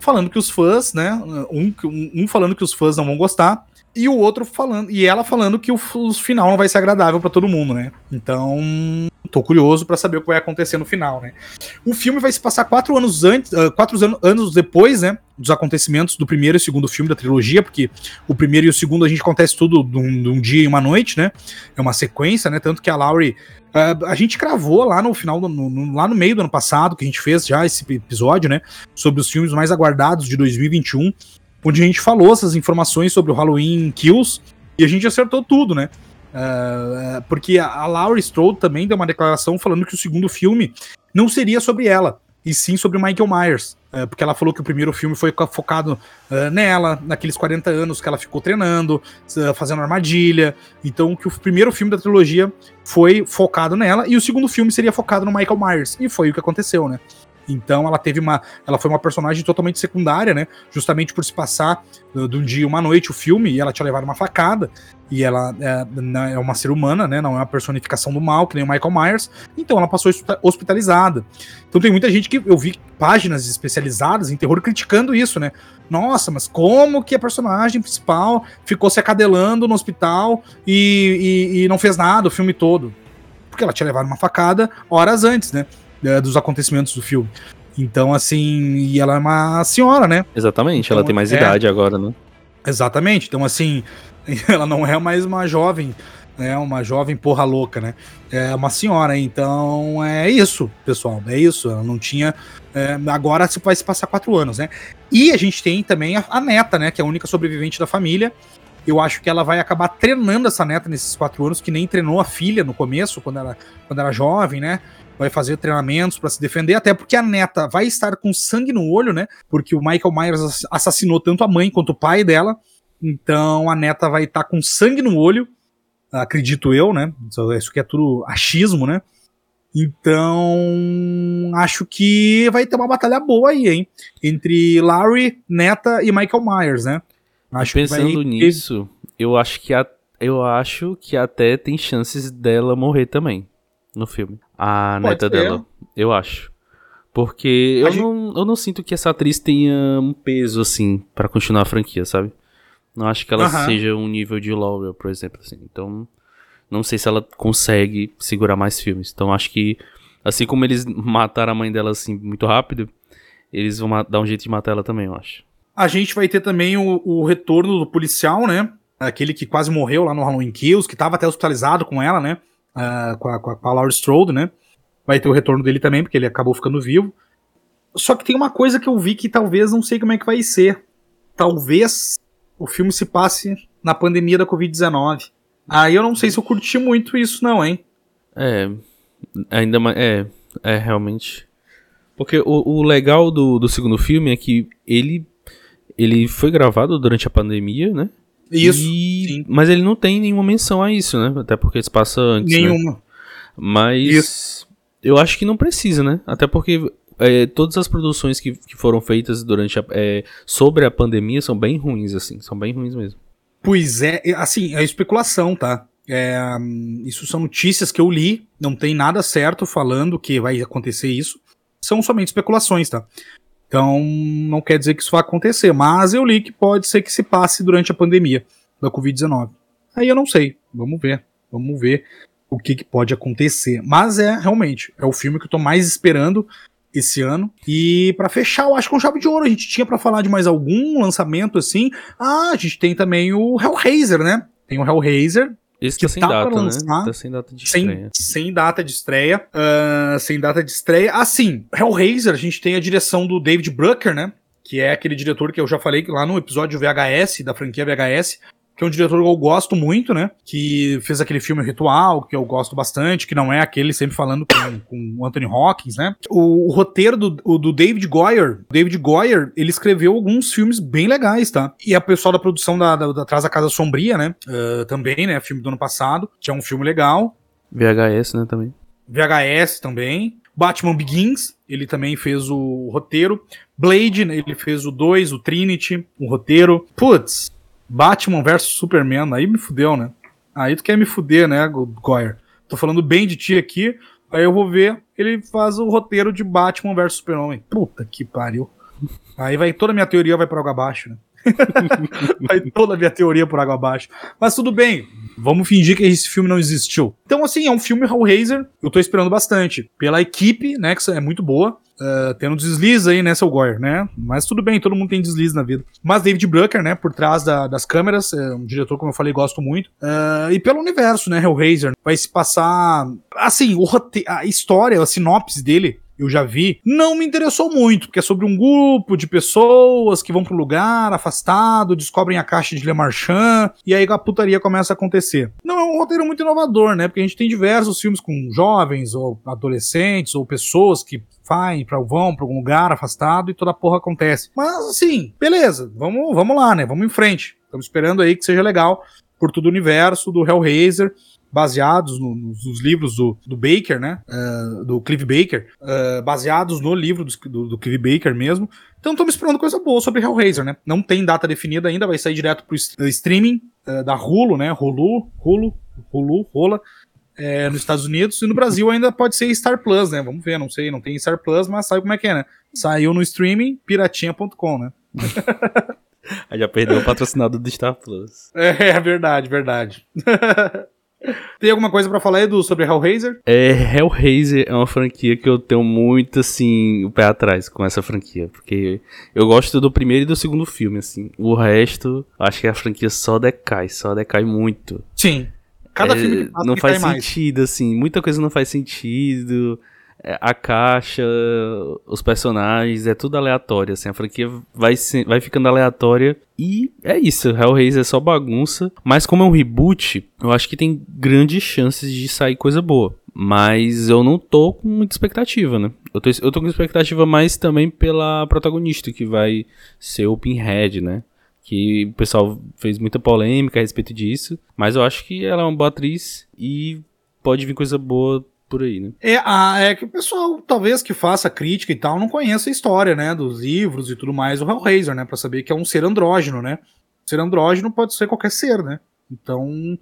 falando que os fãs, né? Um, um, falando que os fãs não vão gostar, e o outro falando, e ela falando que o, o final não vai ser agradável para todo mundo, né? Então, tô curioso para saber o que vai acontecer no final, né? O filme vai se passar quatro anos antes, uh, quatro anos, anos depois, né? Dos acontecimentos do primeiro e segundo filme da trilogia, porque o primeiro e o segundo a gente acontece tudo de um, de um dia e uma noite, né? É uma sequência, né? Tanto que a Laurie Uh, a gente cravou lá no final, no, no, lá no meio do ano passado, que a gente fez já esse episódio, né? Sobre os filmes mais aguardados de 2021, onde a gente falou essas informações sobre o Halloween Kills e a gente acertou tudo, né? Uh, porque a, a Laurie Strode também deu uma declaração falando que o segundo filme não seria sobre ela, e sim sobre Michael Myers. Uh, porque ela falou que o primeiro filme foi focado uh, nela, naqueles 40 anos que ela ficou treinando, fazendo armadilha. Então, que o primeiro filme da trilogia foi focado nela, e o segundo filme seria focado no Michael Myers. E foi o que aconteceu, né? Então ela teve uma. Ela foi uma personagem totalmente secundária, né? Justamente por se passar uh, de um dia uma noite o filme e ela tinha levado uma facada. E ela é, é, uma ser humana, né? Não é uma personificação do mal, que nem o Michael Myers. Então ela passou hospitalizada. Então tem muita gente que eu vi páginas especializadas em terror criticando isso, né? Nossa, mas como que a personagem principal ficou se acadelando no hospital e, e, e não fez nada o filme todo? Porque ela tinha levado uma facada horas antes, né? É, dos acontecimentos do filme. Então, assim, e ela é uma senhora, né? Exatamente, então, ela tem mais é, idade agora, né? Exatamente, então, assim, *laughs* ela não é mais uma jovem, né? Uma jovem porra louca, né? É uma senhora, então é isso, pessoal, é isso. Ela não tinha. É, agora se vai se passar quatro anos, né? E a gente tem também a, a neta, né? Que é a única sobrevivente da família. Eu acho que ela vai acabar treinando essa neta nesses quatro anos, que nem treinou a filha no começo, quando ela, quando era jovem, né? Vai fazer treinamentos para se defender, até porque a neta vai estar com sangue no olho, né? Porque o Michael Myers assassinou tanto a mãe quanto o pai dela. Então a neta vai estar com sangue no olho, acredito eu, né? Isso que é tudo achismo, né? Então, acho que vai ter uma batalha boa aí, hein? Entre Larry, Neta e Michael Myers, né? Acho Pensando vai... nisso, eu acho que a, eu acho que até tem chances dela morrer também no filme. A Pode neta dela, eu acho. Porque eu, gente... não, eu não sinto que essa atriz tenha um peso, assim, para continuar a franquia, sabe? Não acho que ela uh -huh. seja um nível de Laurel, por exemplo, assim. Então, não sei se ela consegue segurar mais filmes. Então, acho que, assim como eles *laughs* mataram a mãe dela, assim, muito rápido, eles vão dar um jeito de matar ela também, eu acho. A gente vai ter também o, o retorno do policial, né? Aquele que quase morreu lá no Halloween Kills, que tava até hospitalizado com ela, né? Uh, com, a, com, a, com a Laurie Strode, né? Vai ter o retorno dele também, porque ele acabou ficando vivo. Só que tem uma coisa que eu vi que talvez não sei como é que vai ser. Talvez o filme se passe na pandemia da Covid-19. Aí eu não sei se eu curti muito isso, não, hein? É. Ainda mais. É, é realmente. Porque o, o legal do, do segundo filme é que ele, ele foi gravado durante a pandemia, né? Isso. E... Mas ele não tem nenhuma menção a isso, né? Até porque se passa antes. né? Nenhuma. Mas Isso. eu acho que não precisa, né? Até porque é, todas as produções que, que foram feitas durante a, é, sobre a pandemia são bem ruins, assim. São bem ruins mesmo. Pois é, é, assim, é especulação, tá? É, hum, isso são notícias que eu li, não tem nada certo falando que vai acontecer isso. São somente especulações, tá? Então, não quer dizer que isso vai acontecer, mas eu li que pode ser que se passe durante a pandemia da Covid-19. Aí eu não sei, vamos ver, vamos ver o que, que pode acontecer. Mas é, realmente, é o filme que eu tô mais esperando esse ano. E pra fechar, eu acho que é um chave de ouro. A gente tinha pra falar de mais algum lançamento assim. Ah, a gente tem também o Hellraiser, né? Tem o Hellraiser, Esse Que tá sem tá data, né? lançar Tá sem data de sem, estreia. sem data de estreia. ah, sem data de estreia. Assim, Hellraiser, a gente tem a direção do David Brucker, né? Que é aquele diretor que eu já falei lá no episódio VHS, da franquia VHS. Que é um diretor que eu gosto muito, né? Que fez aquele filme Ritual, que eu gosto bastante, que não é aquele sempre falando com, com o Anthony Hawkins, né? O, o roteiro do, o do David Goyer, David Goyer, ele escreveu alguns filmes bem legais, tá? E a pessoal da produção da, da, da Atrás da Casa Sombria, né? Ah, também, né? Filme do ano passado, que é um filme legal. VHS, né, também. VHS também. Batman Begins, ele também fez o roteiro. Blade, ele fez o 2, o Trinity, o roteiro. Putz, Batman vs Superman, aí me fudeu, né? Aí tu quer me fuder, né, Go- Goyer? Tô falando bem de ti aqui, aí eu vou ver, ele faz o roteiro de Batman vs Superman. Puta que pariu. Aí vai toda a minha teoria vai por água abaixo, né? *laughs* vai toda a minha teoria por água abaixo. Mas tudo bem, vamos fingir que esse filme não existiu. Então, assim, é um filme Hellraiser, eu tô esperando bastante. Pela equipe, né, que é muito boa. Uh, tendo deslize aí, né, seu Goyer, né? Mas tudo bem, todo mundo tem deslize na vida. Mas David Brucker, né, por trás da- das câmeras, é um diretor, como eu falei, gosto muito. Uh, e pelo universo, né, Hellraiser, vai se passar... Assim, o a história, a sinopse dele, eu já vi, não me interessou muito, porque é sobre um grupo de pessoas que vão para um lugar afastado, descobrem a caixa de Le Marchand, e aí a putaria começa a acontecer. Não é um roteiro muito inovador, né? Porque a gente tem diversos filmes com jovens, ou adolescentes, ou pessoas que vai pra, vão pra algum lugar afastado e toda a porra acontece. Mas assim, beleza, vamos, vamos lá, né? Vamos em frente. Estamos esperando aí que seja legal por todo o universo do Hellraiser, baseados no- nos, livros do, do Baker, né? Eh, do Clive Baker, eh, baseados no livro do, do, do Clive Baker mesmo. Então estamos esperando coisa boa sobre Hellraiser, né? Não tem data definida ainda, vai sair direto pro streaming eh, da Hulu, né? Hulu, Hulu, Hulu, Rola. Eh, nos Estados Unidos e no Brasil ainda pode ser Star Plus, né? Vamos ver, não sei, não tem Star Plus, mas sabe como é que é, né? Saiu no streaming piratinha.com, né? *laughs* Aí já perdeu o patrocinado do Star Plus. É, verdade, verdade. *laughs* Tem alguma coisa pra falar, Edu, sobre Hellraiser? É, Hellraiser é uma franquia que eu tenho muito, assim, o pé atrás com essa franquia. Porque eu gosto do primeiro e do segundo filme, assim. O resto, acho que a franquia só decai, só decai muito. Sim. Cada É, filme que passa não faz cai mais. sentido, assim. Muita coisa não faz sentido. É, A caixa, os personagens, é tudo aleatório, assim. A franquia vai, vai ficando aleatória. E é isso, Hellraiser é só bagunça. Mas como é um reboot, eu acho que tem grandes chances de sair coisa boa. Mas eu não tô com muita expectativa, né? Eu tô, eu tô com expectativa mais também pela protagonista, que vai ser o Pinhead, né? Que o pessoal fez muita polêmica a respeito disso, mas eu acho que ela é uma boa atriz e pode vir coisa boa por aí, né? É, a- é que o pessoal, talvez que faça crítica e tal, não conheça a história, né, dos livros e tudo mais, o Hellraiser, né, pra saber que é um ser andrógeno, né? Ser andrógeno pode ser qualquer ser, né? Então,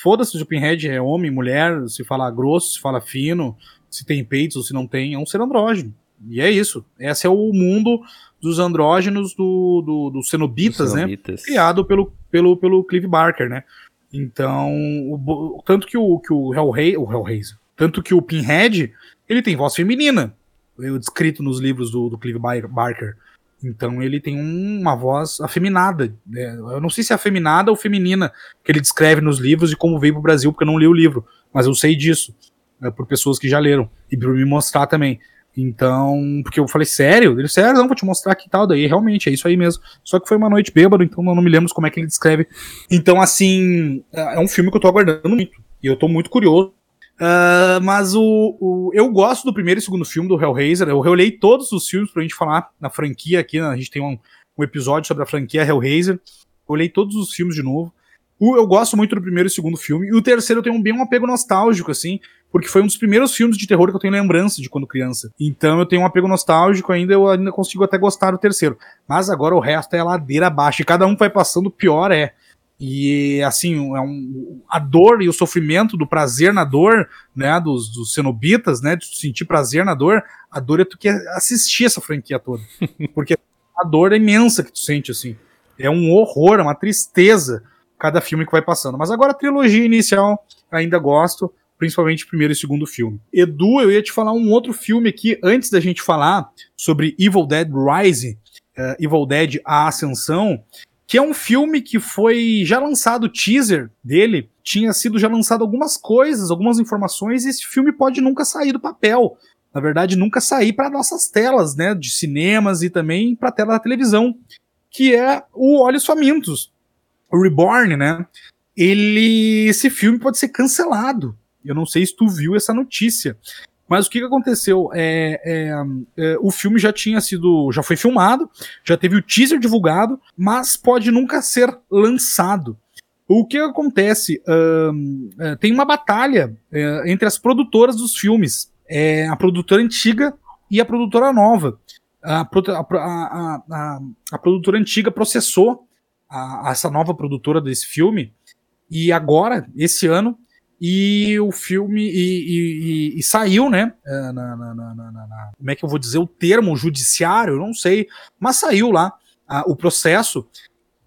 foda-se se o Pinhead é homem, mulher, se fala grosso, se fala fino, se tem peitos ou se não tem, é um ser andrógeno. E é isso. Esse é o mundo dos andrógenos do, do, dos cenobitas, né? Cenobitas. criado pelo, pelo, pelo Clive Barker, né? Então, o tanto que o, que o, Hellra o Hellraiser, tanto que o Pinhead, ele tem voz feminina, é descrito nos livros do, do Clive Bar- Barker. Então ele tem um- uma voz afeminada. né? Eu não sei se é afeminada ou feminina que ele descreve nos livros e como veio pro Brasil, porque eu não li o livro, mas eu sei disso, né, por pessoas que já leram, e por me mostrar também. Então, porque eu falei, sério? Ele, sério, não, vou te mostrar aqui e tal. Daí, realmente, é isso aí mesmo. Só que foi uma noite bêbado, então não me lembro como é que ele descreve. Então, assim, é um filme que eu tô aguardando muito. E eu tô muito curioso Uh, mas o, o, eu gosto do primeiro e segundo filme do Hellraiser. Eu reolhei todos os filmes pra gente falar na franquia aqui. Né? A gente tem um, um, episódio sobre a franquia Hellraiser. Eu olhei todos os filmes de novo. O, eu gosto muito do primeiro e segundo filme. E o terceiro eu tenho bem um apego nostálgico, assim, porque foi um dos primeiros filmes de terror que eu tenho lembrança de quando criança. Então eu tenho um apego nostálgico ainda, eu ainda consigo até gostar do terceiro. Mas agora o resto é ladeira abaixo. E cada um vai passando, pior é. E assim, é um, a dor e o sofrimento do prazer na dor, né, dos, dos cenobitas, né, de sentir prazer na dor, a dor é tu que assistir essa franquia toda. *laughs* Porque a dor é imensa que tu sente, assim. É um horror, é uma tristeza cada filme que vai passando. Mas agora a trilogia inicial ainda gosto, principalmente o primeiro e segundo filme. Edu, eu ia te falar um outro filme aqui antes da gente falar sobre Evil Dead Rise, uh, Evil Dead A Ascensão, que é um filme que foi já lançado teaser dele, tinha sido já lançado algumas coisas, algumas informações, e esse filme pode nunca sair do papel. Na verdade, nunca sair para nossas telas, né, de cinemas e também para tela da televisão, que é o Olhos Famintos, o Reborn, né? Ele, esse filme pode ser cancelado. Eu não sei se tu viu essa notícia. Mas o que, que aconteceu? É, é, é, o filme já tinha sido. já foi filmado, já teve o teaser divulgado, mas pode nunca ser lançado. O que acontece? Um, é, tem uma batalha é, entre as produtoras dos filmes. É, a produtora antiga e a produtora nova. A, a, a, a produtora antiga processou essa nova produtora desse filme, e agora, esse ano, e o filme e, e, e saiu, né? É, na, na, na, como é que eu vou dizer o termo judiciário? Não sei, mas saiu lá o processo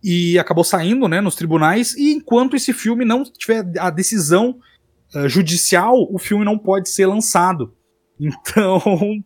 e acabou saindo, né? Nos tribunais. E enquanto esse filme não tiver a decisão uh, judicial, o filme não pode ser lançado. *laughs* Então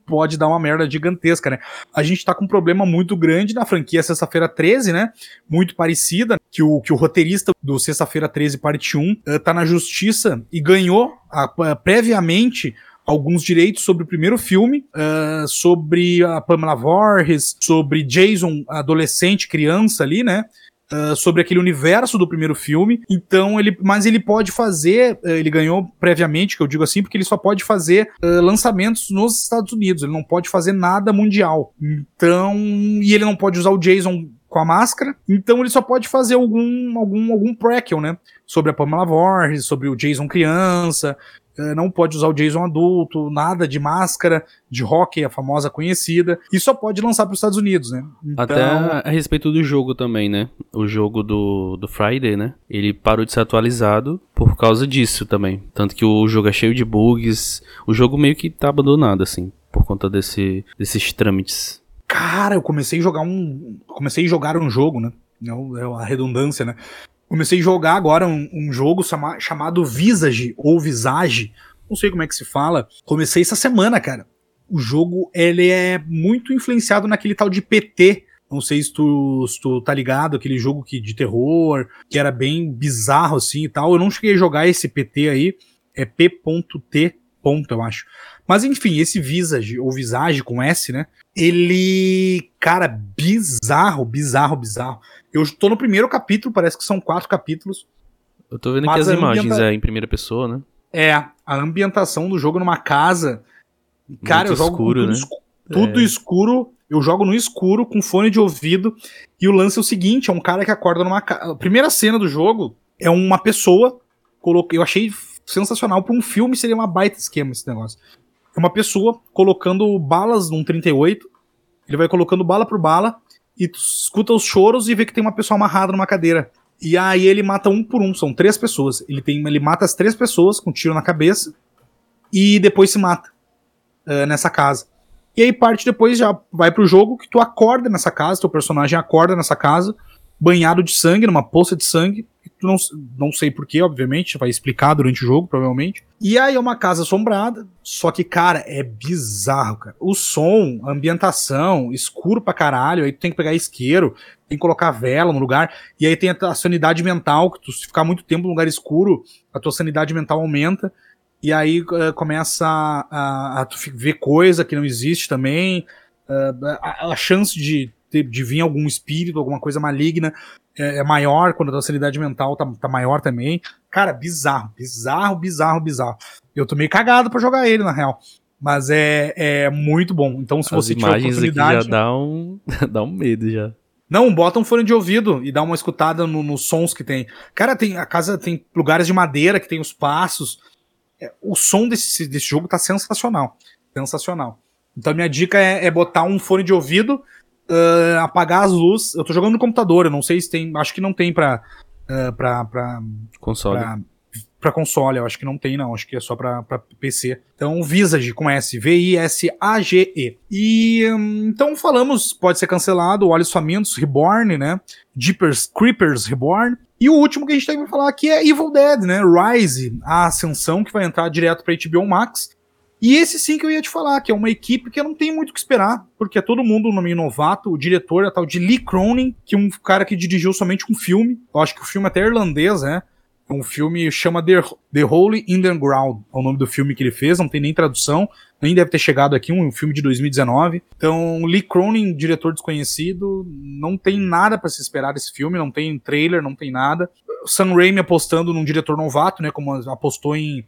pode dar uma merda gigantesca, né? A gente tá com um problema muito grande na franquia Sexta-feira 13, né? Muito parecida, que o, que o roteirista do Sexta-feira 13, parte 1, uh, eh, na justiça e ganhou uh, previamente alguns direitos sobre o primeiro filme, uh, sobre a Pamela Voorhees, sobre Jason, adolescente, criança ali, né? uh, sobre aquele universo do primeiro filme. Então ele, mas ele pode fazer, uh, ele ganhou previamente, que eu digo assim, porque ele só pode fazer uh, lançamentos nos Estados Unidos. Ele não pode fazer nada mundial. Então, e ele não pode usar o Jason com a máscara, então ele só pode fazer algum algum algum prequel, né? Sobre a Pamela Voorhees, sobre o Jason criança, é, não pode usar o Jason adulto, nada de máscara, de hockey, a famosa conhecida, e só pode lançar para os Estados Unidos, né? Então... Até a respeito do jogo também, né? O jogo do, do Friday, né? Ele parou de ser atualizado por causa disso também. Tanto que o jogo é cheio de bugs, o jogo meio que tá abandonado, assim, por conta desse, desses trâmites. Cara, eu comecei a jogar um. Comecei a jogar um jogo, né? É a redundância, né? Comecei a jogar agora um, um jogo chama, chamado Visage, ou Visage, não sei como é que se fala. Comecei essa semana, cara. O jogo, ele é muito influenciado naquele tal de PT, não sei se tu, se tu tá ligado, aquele jogo que, de terror, que era bem bizarro assim e tal. Eu não cheguei a jogar esse PT aí, é P.T. eu acho. Mas enfim, esse Visage, ou Visage com S, né? Ele, cara, bizarro, bizarro, bizarro. Eu tô no primeiro capítulo, parece que são quatro capítulos. Eu tô vendo aqui as imagens, ambienta... é em primeira pessoa, né? É, a ambientação do jogo numa casa. Cara, Muito eu jogo escuro, tudo, né? escuro, tudo é. escuro. Eu jogo no escuro, com fone de ouvido. E o lance é o seguinte: é um cara que acorda numa casa. A primeira cena do jogo é uma pessoa. Eu achei sensacional. Pra um filme seria uma baita esquema esse negócio. É uma pessoa colocando balas num 38. Ele vai colocando bala por bala e tu escuta os choros e vê que tem uma pessoa amarrada numa cadeira. E aí ele mata um por um, são três pessoas. Ele tem, ele mata as três pessoas com um tiro na cabeça e depois se mata uh, nessa casa. E aí parte depois já vai pro jogo que tu acorda nessa casa, teu personagem acorda nessa casa, banhado de sangue, numa poça de sangue, não, não sei porquê, obviamente, vai explicar durante o jogo, provavelmente. E aí é uma casa assombrada, só que, cara, é bizarro, cara. O som, a ambientação, escuro pra caralho, aí tu tem que pegar isqueiro, tem que colocar vela no lugar, e aí tem a, sanidade mental, que tu se ficar muito tempo no lugar escuro, a tua sanidade mental aumenta, e aí uh, começa a, a, a, tu ver coisa que não existe também, uh, a, a chance de, de vir algum espírito, alguma coisa maligna é, é maior, quando a tua sanidade mental tá, tá maior também. Cara, bizarro, bizarro, bizarro, bizarro. Eu tô meio cagado pra jogar ele, na real. Mas é, é muito bom. Então, se As você tiver imagens aqui oportunidade. já dá um, *laughs* dá um medo já. Não, bota um fone de ouvido e dá uma escutada no- nos sons que tem. Cara, tem a casa tem lugares de madeira que tem os passos. É, o som desse, desse jogo tá sensacional. Sensacional. Então minha dica é, é botar um fone de ouvido, ah, apagar as luzes. Eu tô jogando no computador, eu não sei se tem. Acho que não tem pra. ah, pra, pra, Console. pra, pra console, eu acho que não tem, não. Acho que é só pra, pra PC. Então, Visage com S, V-I-S-A-G-E. E hum, então falamos, pode ser cancelado, Olhos Famintos, Reborn, né? Jeepers Creepers Reborn. E o último que a gente tem pra falar aqui é Evil Dead, né? Rise, a Ascensão, que vai entrar direto pra HBO Max. E esse sim que eu ia te falar, que é uma equipe que não tenho muito o que esperar, porque é todo mundo no meio novato. O diretor é tal de Lee Cronin, que é um cara que dirigiu somente um filme. Eu acho que o filme é até irlandês, né? Um filme chama The, The Holy Underground, é o nome do filme que ele fez, não tem nem tradução, nem deve ter chegado aqui, um filme de 2019. Então, Lee Cronin, diretor desconhecido, não tem nada pra se esperar desse filme, não tem trailer, não tem nada. Sam Raimi apostando num diretor novato, né, como apostou em,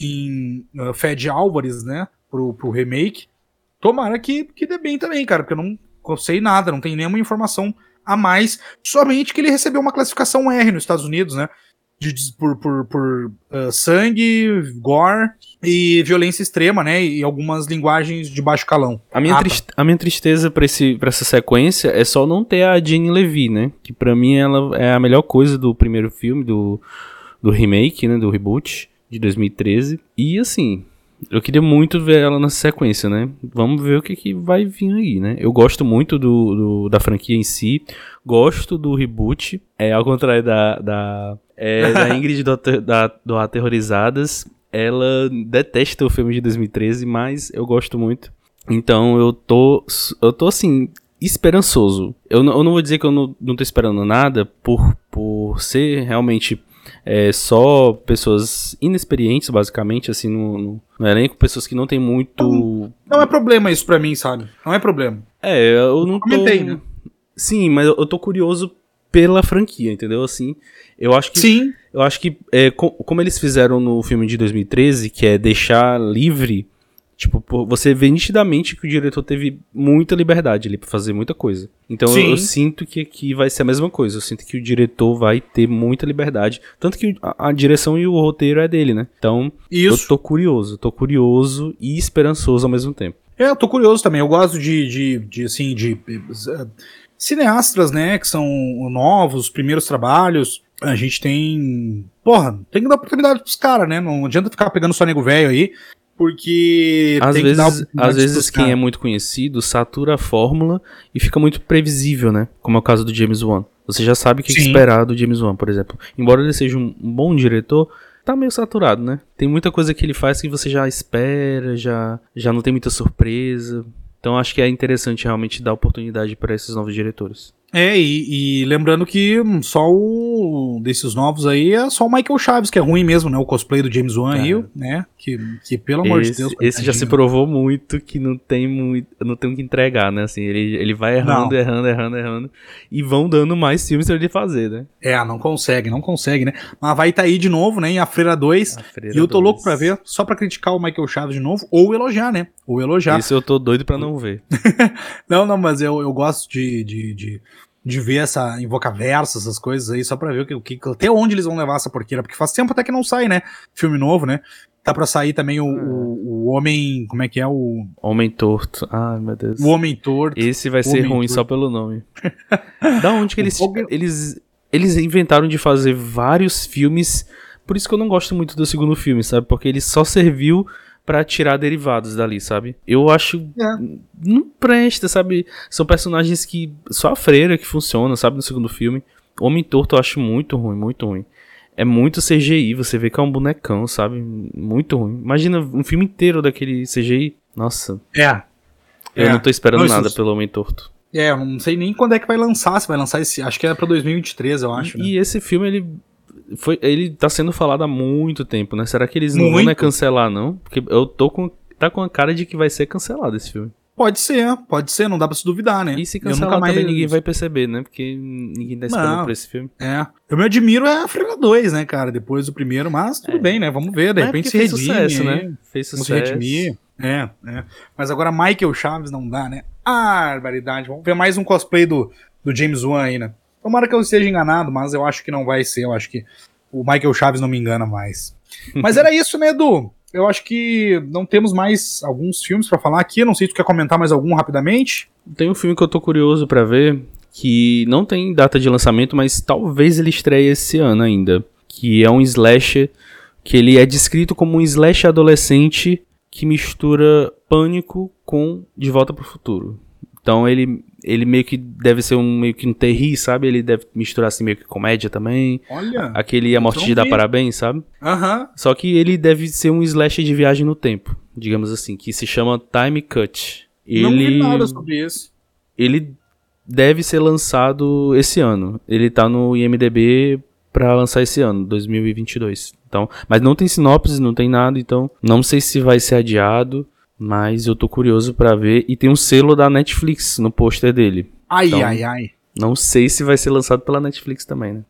em uh, Fed Álvares, né, pro, pro remake. Tomara que, que dê bem também, cara, porque eu não sei nada, não tem nenhuma informação a mais, somente que ele recebeu uma classificação R nos Estados Unidos, né, de, por, por, por uh, sangue, gore e violência extrema, né, e algumas linguagens de baixo calão. A minha, Ah, tá. a minha tristeza pra, esse, pra essa sequência é só não ter a Jane Levy, né? Que pra mim ela é a melhor coisa do primeiro filme, do, do remake, né? Do reboot de 2013. E assim, eu queria muito ver ela nessa sequência, né? Vamos ver o que, que vai vir aí, né? Eu gosto muito do, do- da franquia em si. Gosto do reboot. É, ao contrário da, da, é, da *laughs* Ingrid do, da, do Aterrorizadas. Ela detesta o filme de 2013, mas eu gosto muito. Então eu tô. Eu tô assim. Esperançoso. Eu, não- eu não vou dizer que eu não, não tô esperando nada por, por ser realmente é, só pessoas inexperientes, basicamente, assim, no, no, no elenco, pessoas que não tem muito. Não é problema isso pra mim, sabe? Não é problema. É, eu não tô. Comentei, né? Sim, mas eu, eu tô curioso pela franquia, entendeu? Assim, eu acho que Sim, eu acho que, é, co- como eles fizeram no filme de 2013, que é deixar livre, tipo, você vê nitidamente que o diretor teve muita liberdade ali pra fazer muita coisa. Então eu, eu sinto que aqui vai ser a mesma coisa. Eu sinto que o diretor vai ter muita liberdade. Tanto que a, a direção e o roteiro é dele, né? Então eu isso. tô curioso, tô curioso e esperançoso ao mesmo tempo. É, eu tô curioso também. Eu gosto de, de, de assim, de eh, cineastas, né, que são novos, primeiros trabalhos. A gente tem. Porra, tem que dar oportunidade pros caras, né? Não adianta ficar pegando só nego velho aí, porque. Às vezes, às vezes quem é muito conhecido satura a fórmula e fica muito previsível, né? Como é o caso do James Wan. Você já sabe o que Sim. esperar do James Wan, por exemplo. Embora ele seja um um bom diretor, tá meio saturado, né? Tem muita coisa que ele faz que você já espera, já, já não tem muita surpresa. Então acho que é interessante realmente dar oportunidade para esses novos diretores. É, e, e lembrando que só o desses novos aí é só o Michael Chaves, que é ruim mesmo, né? O cosplay do James Wan aí, Cara. né? Que, que pelo amor de esse, Deus. esse já se provou muito que não tem muito, não tem o que entregar, né? Assim, ele, ele vai errando, Não. errando, errando, errando e vão dando mais filmes pra ele fazer, né? É, não consegue, não consegue, né? Mas vai tá aí de novo, né? Em A Freira 2. A Freira E eu tô 2. louco pra ver, só pra criticar o Michael Chaves de novo, ou elogiar, né? Ou elogiar. Isso eu tô doido pra não ver. *laughs* Não, não, mas eu, eu gosto de, de, de, de ver essa invocaversa, essas coisas aí, só pra ver o que, até onde eles vão levar essa porqueira, porque faz tempo até que não sai, né? Filme novo, né? Tá pra sair também o, o, o Homem. Como é que é? O, Homem Torto. Ai, meu Deus. o Homem Torto. Esse vai ser ruim Torto. só pelo nome. *laughs* da onde que eles, eles. Eles inventaram de fazer vários filmes. Por isso que eu não gosto muito do segundo filme, sabe? Porque ele só serviu pra tirar derivados dali, sabe? Eu acho. É. Não presta, sabe? São personagens que. Só a freira que funciona, sabe? No segundo filme. O Homem Torto eu acho muito ruim, muito ruim. É muito CGI, você vê que é um bonecão, sabe? Muito ruim. Imagina um filme inteiro daquele CGI. Nossa, É. eu É. não tô esperando Não, isso- nada pelo Homem Torto. É, eu não sei nem quando é que vai lançar, se vai lançar esse. Acho que é pra 2023, eu acho. né? E esse filme, ele. Foi, ele tá sendo falado há muito tempo, né? Será que eles não vão né, cancelar, não? Porque eu tô com. Tá com a cara de que vai ser cancelado esse filme. Pode ser, pode ser, não dá pra se duvidar, né? E se cancelar nunca mais- também ninguém vai perceber, né? Porque ninguém tá esperando Não. por esse filme. É. Eu me admiro é a Freira 2, né, cara? Depois do primeiro, mas tudo bem, né? Vamos ver, de é repente se porque fez redime. sucesso, né? Fez Vamos se sucesso. redimir. É, é. Mas agora Michael Chaves não dá, né? Ah, barbaridade. Vamos ver mais um cosplay do, do James Wan aí, né? Tomara que eu esteja enganado, mas eu acho que não vai ser. Eu acho que o Michael Chaves não me engana mais. *laughs* Mas era isso, né, Edu? Eu acho que não temos mais alguns filmes pra falar aqui. Eu Não sei se tu quer comentar mais algum rapidamente. Tem um filme que eu tô curioso pra ver, que não tem data de lançamento, mas talvez ele estreie esse ano ainda. Que é um slasher, que ele é descrito como um slasher adolescente que mistura pânico com De Volta pro Futuro. Então ele, ele meio que deve ser um meio que um terri, sabe? Ele deve misturar assim meio que comédia também. Olha. Aquele A Morte te dá vi. parabéns, sabe? Aham. Só que ele deve ser um slasher de viagem no tempo, digamos assim, que se chama Time Cut. Ele, Não vi nada sobre isso. ele deve ser lançado esse ano. Ele tá no IMDb pra lançar esse ano, 2022. Então, mas não tem sinopse, não tem nada, então não sei se vai ser adiado, mas eu tô curioso pra ver e tem um selo da Netflix no pôster dele. Ai, Então- ai, ai. Não sei se vai ser lançado pela Netflix também, né?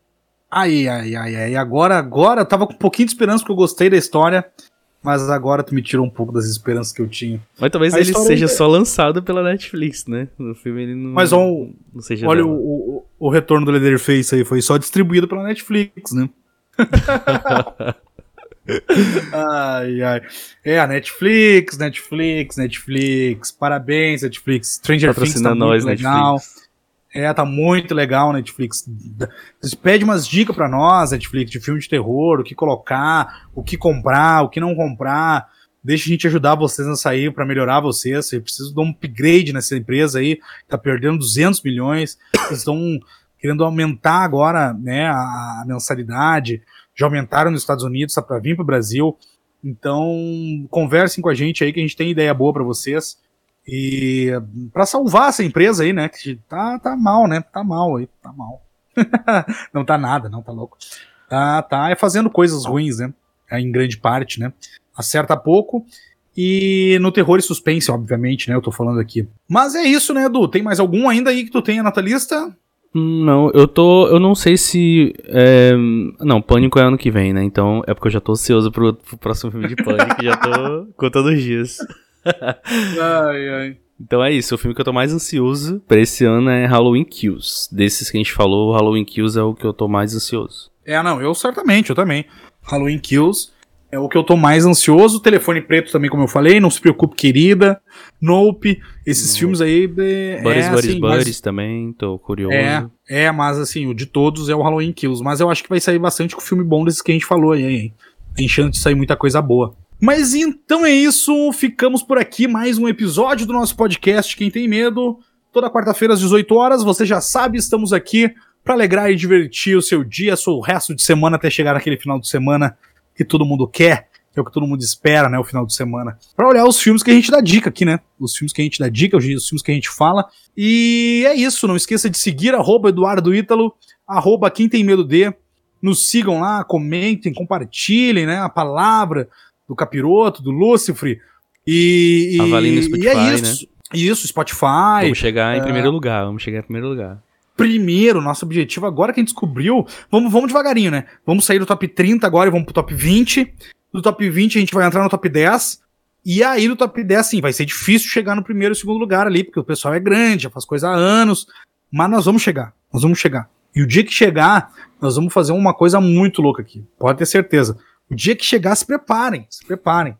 Ai, ai, ai, ai. Agora, agora, eu tava com um pouquinho de esperança porque eu gostei da história, mas agora tu me tirou um pouco das esperanças que eu tinha. Mas talvez A ele seja é- só lançado pela Netflix, né? No filme ele não, Mas, ó, não seja Olha, o, o, o retorno do Leatherface aí foi só distribuído pela Netflix, né? *laughs* ai, ai. É, a Netflix, Netflix, Netflix. Parabéns, Netflix. Stranger Things tá nós, muito legal. Netflix. É, tá muito legal, Netflix. Pedem umas dicas pra nós, Netflix, de filme de terror, o que colocar, o que comprar, o que não comprar. Deixa a gente ajudar vocês a sair pra melhorar vocês. Vocês precisam de um upgrade nessa empresa aí, tá perdendo 200 milhões. Vocês estão querendo aumentar agora, né, a mensalidade. Já aumentaram nos Estados Unidos, tá pra vir pro Brasil. Então, conversem com a gente aí que a gente tem ideia boa pra vocês. E pra salvar essa empresa aí, né? Que tá, tá mal, né? Tá mal aí, tá mal. *laughs* não tá nada, não, tá louco. Tá, tá é fazendo coisas ruins, né? É, Em grande parte, né? Acerta pouco. E no terror e suspense, obviamente, né? Eu tô falando aqui. Mas é isso, né, Edu? Tem mais algum ainda aí que tu tenha na tua lista? Não, eu tô. Eu não sei se. é, não, Pânico é ano que vem, né? Então é porque eu já tô ansioso pro, pro próximo filme de Pânico. já tô *laughs* contando os dias. Ai, ai. Então é isso, o filme que eu tô mais ansioso pra esse ano é Halloween Kills. Desses que a gente falou, Halloween Kills é o que eu tô mais ansioso. É, não, eu certamente, eu também. Halloween Kills é o que eu tô mais ansioso. Telefone Preto também, como eu falei. Não se preocupe, querida. Nope. Esses filmes aí. É, Buddies, é, Buddies, assim, mas- também, tô curioso. É, é, mas assim, o de todos é o Halloween Kills. Mas eu acho que vai sair bastante com filme bom desses que a gente falou aí, hein? Tem chance de sair muita coisa boa. Mas então é isso, ficamos por aqui. Mais um episódio do nosso podcast Quem Tem Medo. Toda quarta-feira às 18 horas, você já sabe, estamos aqui para alegrar e divertir o seu dia, o resto de semana até chegar naquele final de semana que todo mundo quer, que é o que todo mundo espera, né, o final de semana. Para olhar os filmes que a gente dá dica aqui, né? Os filmes que a gente dá dica, os filmes que a gente fala. E é isso, não esqueça de seguir arroba Eduardo Ítalo, arroba quem tem medo de. Nos sigam lá, comentem, compartilhem, né, a palavra do Capiroto, do Lúcifer. E, e, no e Spotify, é isso. Isso, Spotify. Vamos chegar em é. primeiro lugar, vamos chegar em primeiro lugar. Primeiro, nosso objetivo agora que a gente descobriu, vamos, vamos devagarinho, né? Vamos sair do top 30 agora e vamos pro top 20. Do top 20 a gente vai entrar no top 10. E aí no top 10, sim, vai ser difícil chegar no primeiro e segundo lugar ali, porque o pessoal é grande, já faz coisa há anos. Mas nós vamos chegar, nós vamos chegar. E o dia que chegar, nós vamos fazer uma coisa muito louca aqui. Pode ter certeza. O dia que chegar, se preparem, se preparem.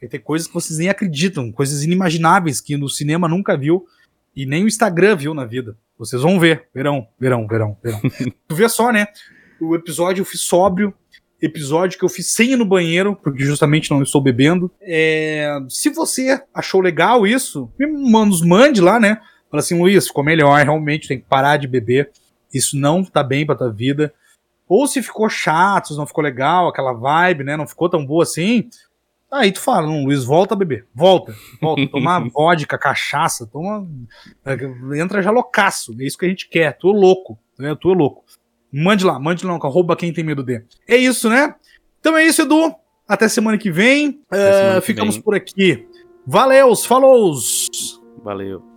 Vai ter coisas que vocês nem acreditam, coisas inimagináveis que no cinema nunca viu e nem o Instagram viu na vida. Vocês vão ver, verão, verão, verão, verão. *laughs* tu vê só, né? O episódio eu fiz sóbrio, episódio que eu fiz sem ir no banheiro, porque justamente não estou bebendo. É, se você achou legal isso, me manda, nos mande lá, né? Fala assim, Luiz, ficou melhor, realmente tem que parar de beber. Isso não tá bem pra tua vida. Ou se ficou chato, se não ficou legal, aquela vibe, né? Não ficou tão boa assim. Aí tu fala, não, Luiz, volta a beber. Volta, volta. *laughs* Tomar vodka, cachaça, toma. Entra já loucaço. É isso que a gente quer. Tu é louco. Né? Tu é louco. Mande lá, mande lá, arroba quem tem medo de. É isso, né? Então é isso, Edu. Até semana que vem. Até semana É, que ficamos vem. por aqui. Valeus, falou! Valeu.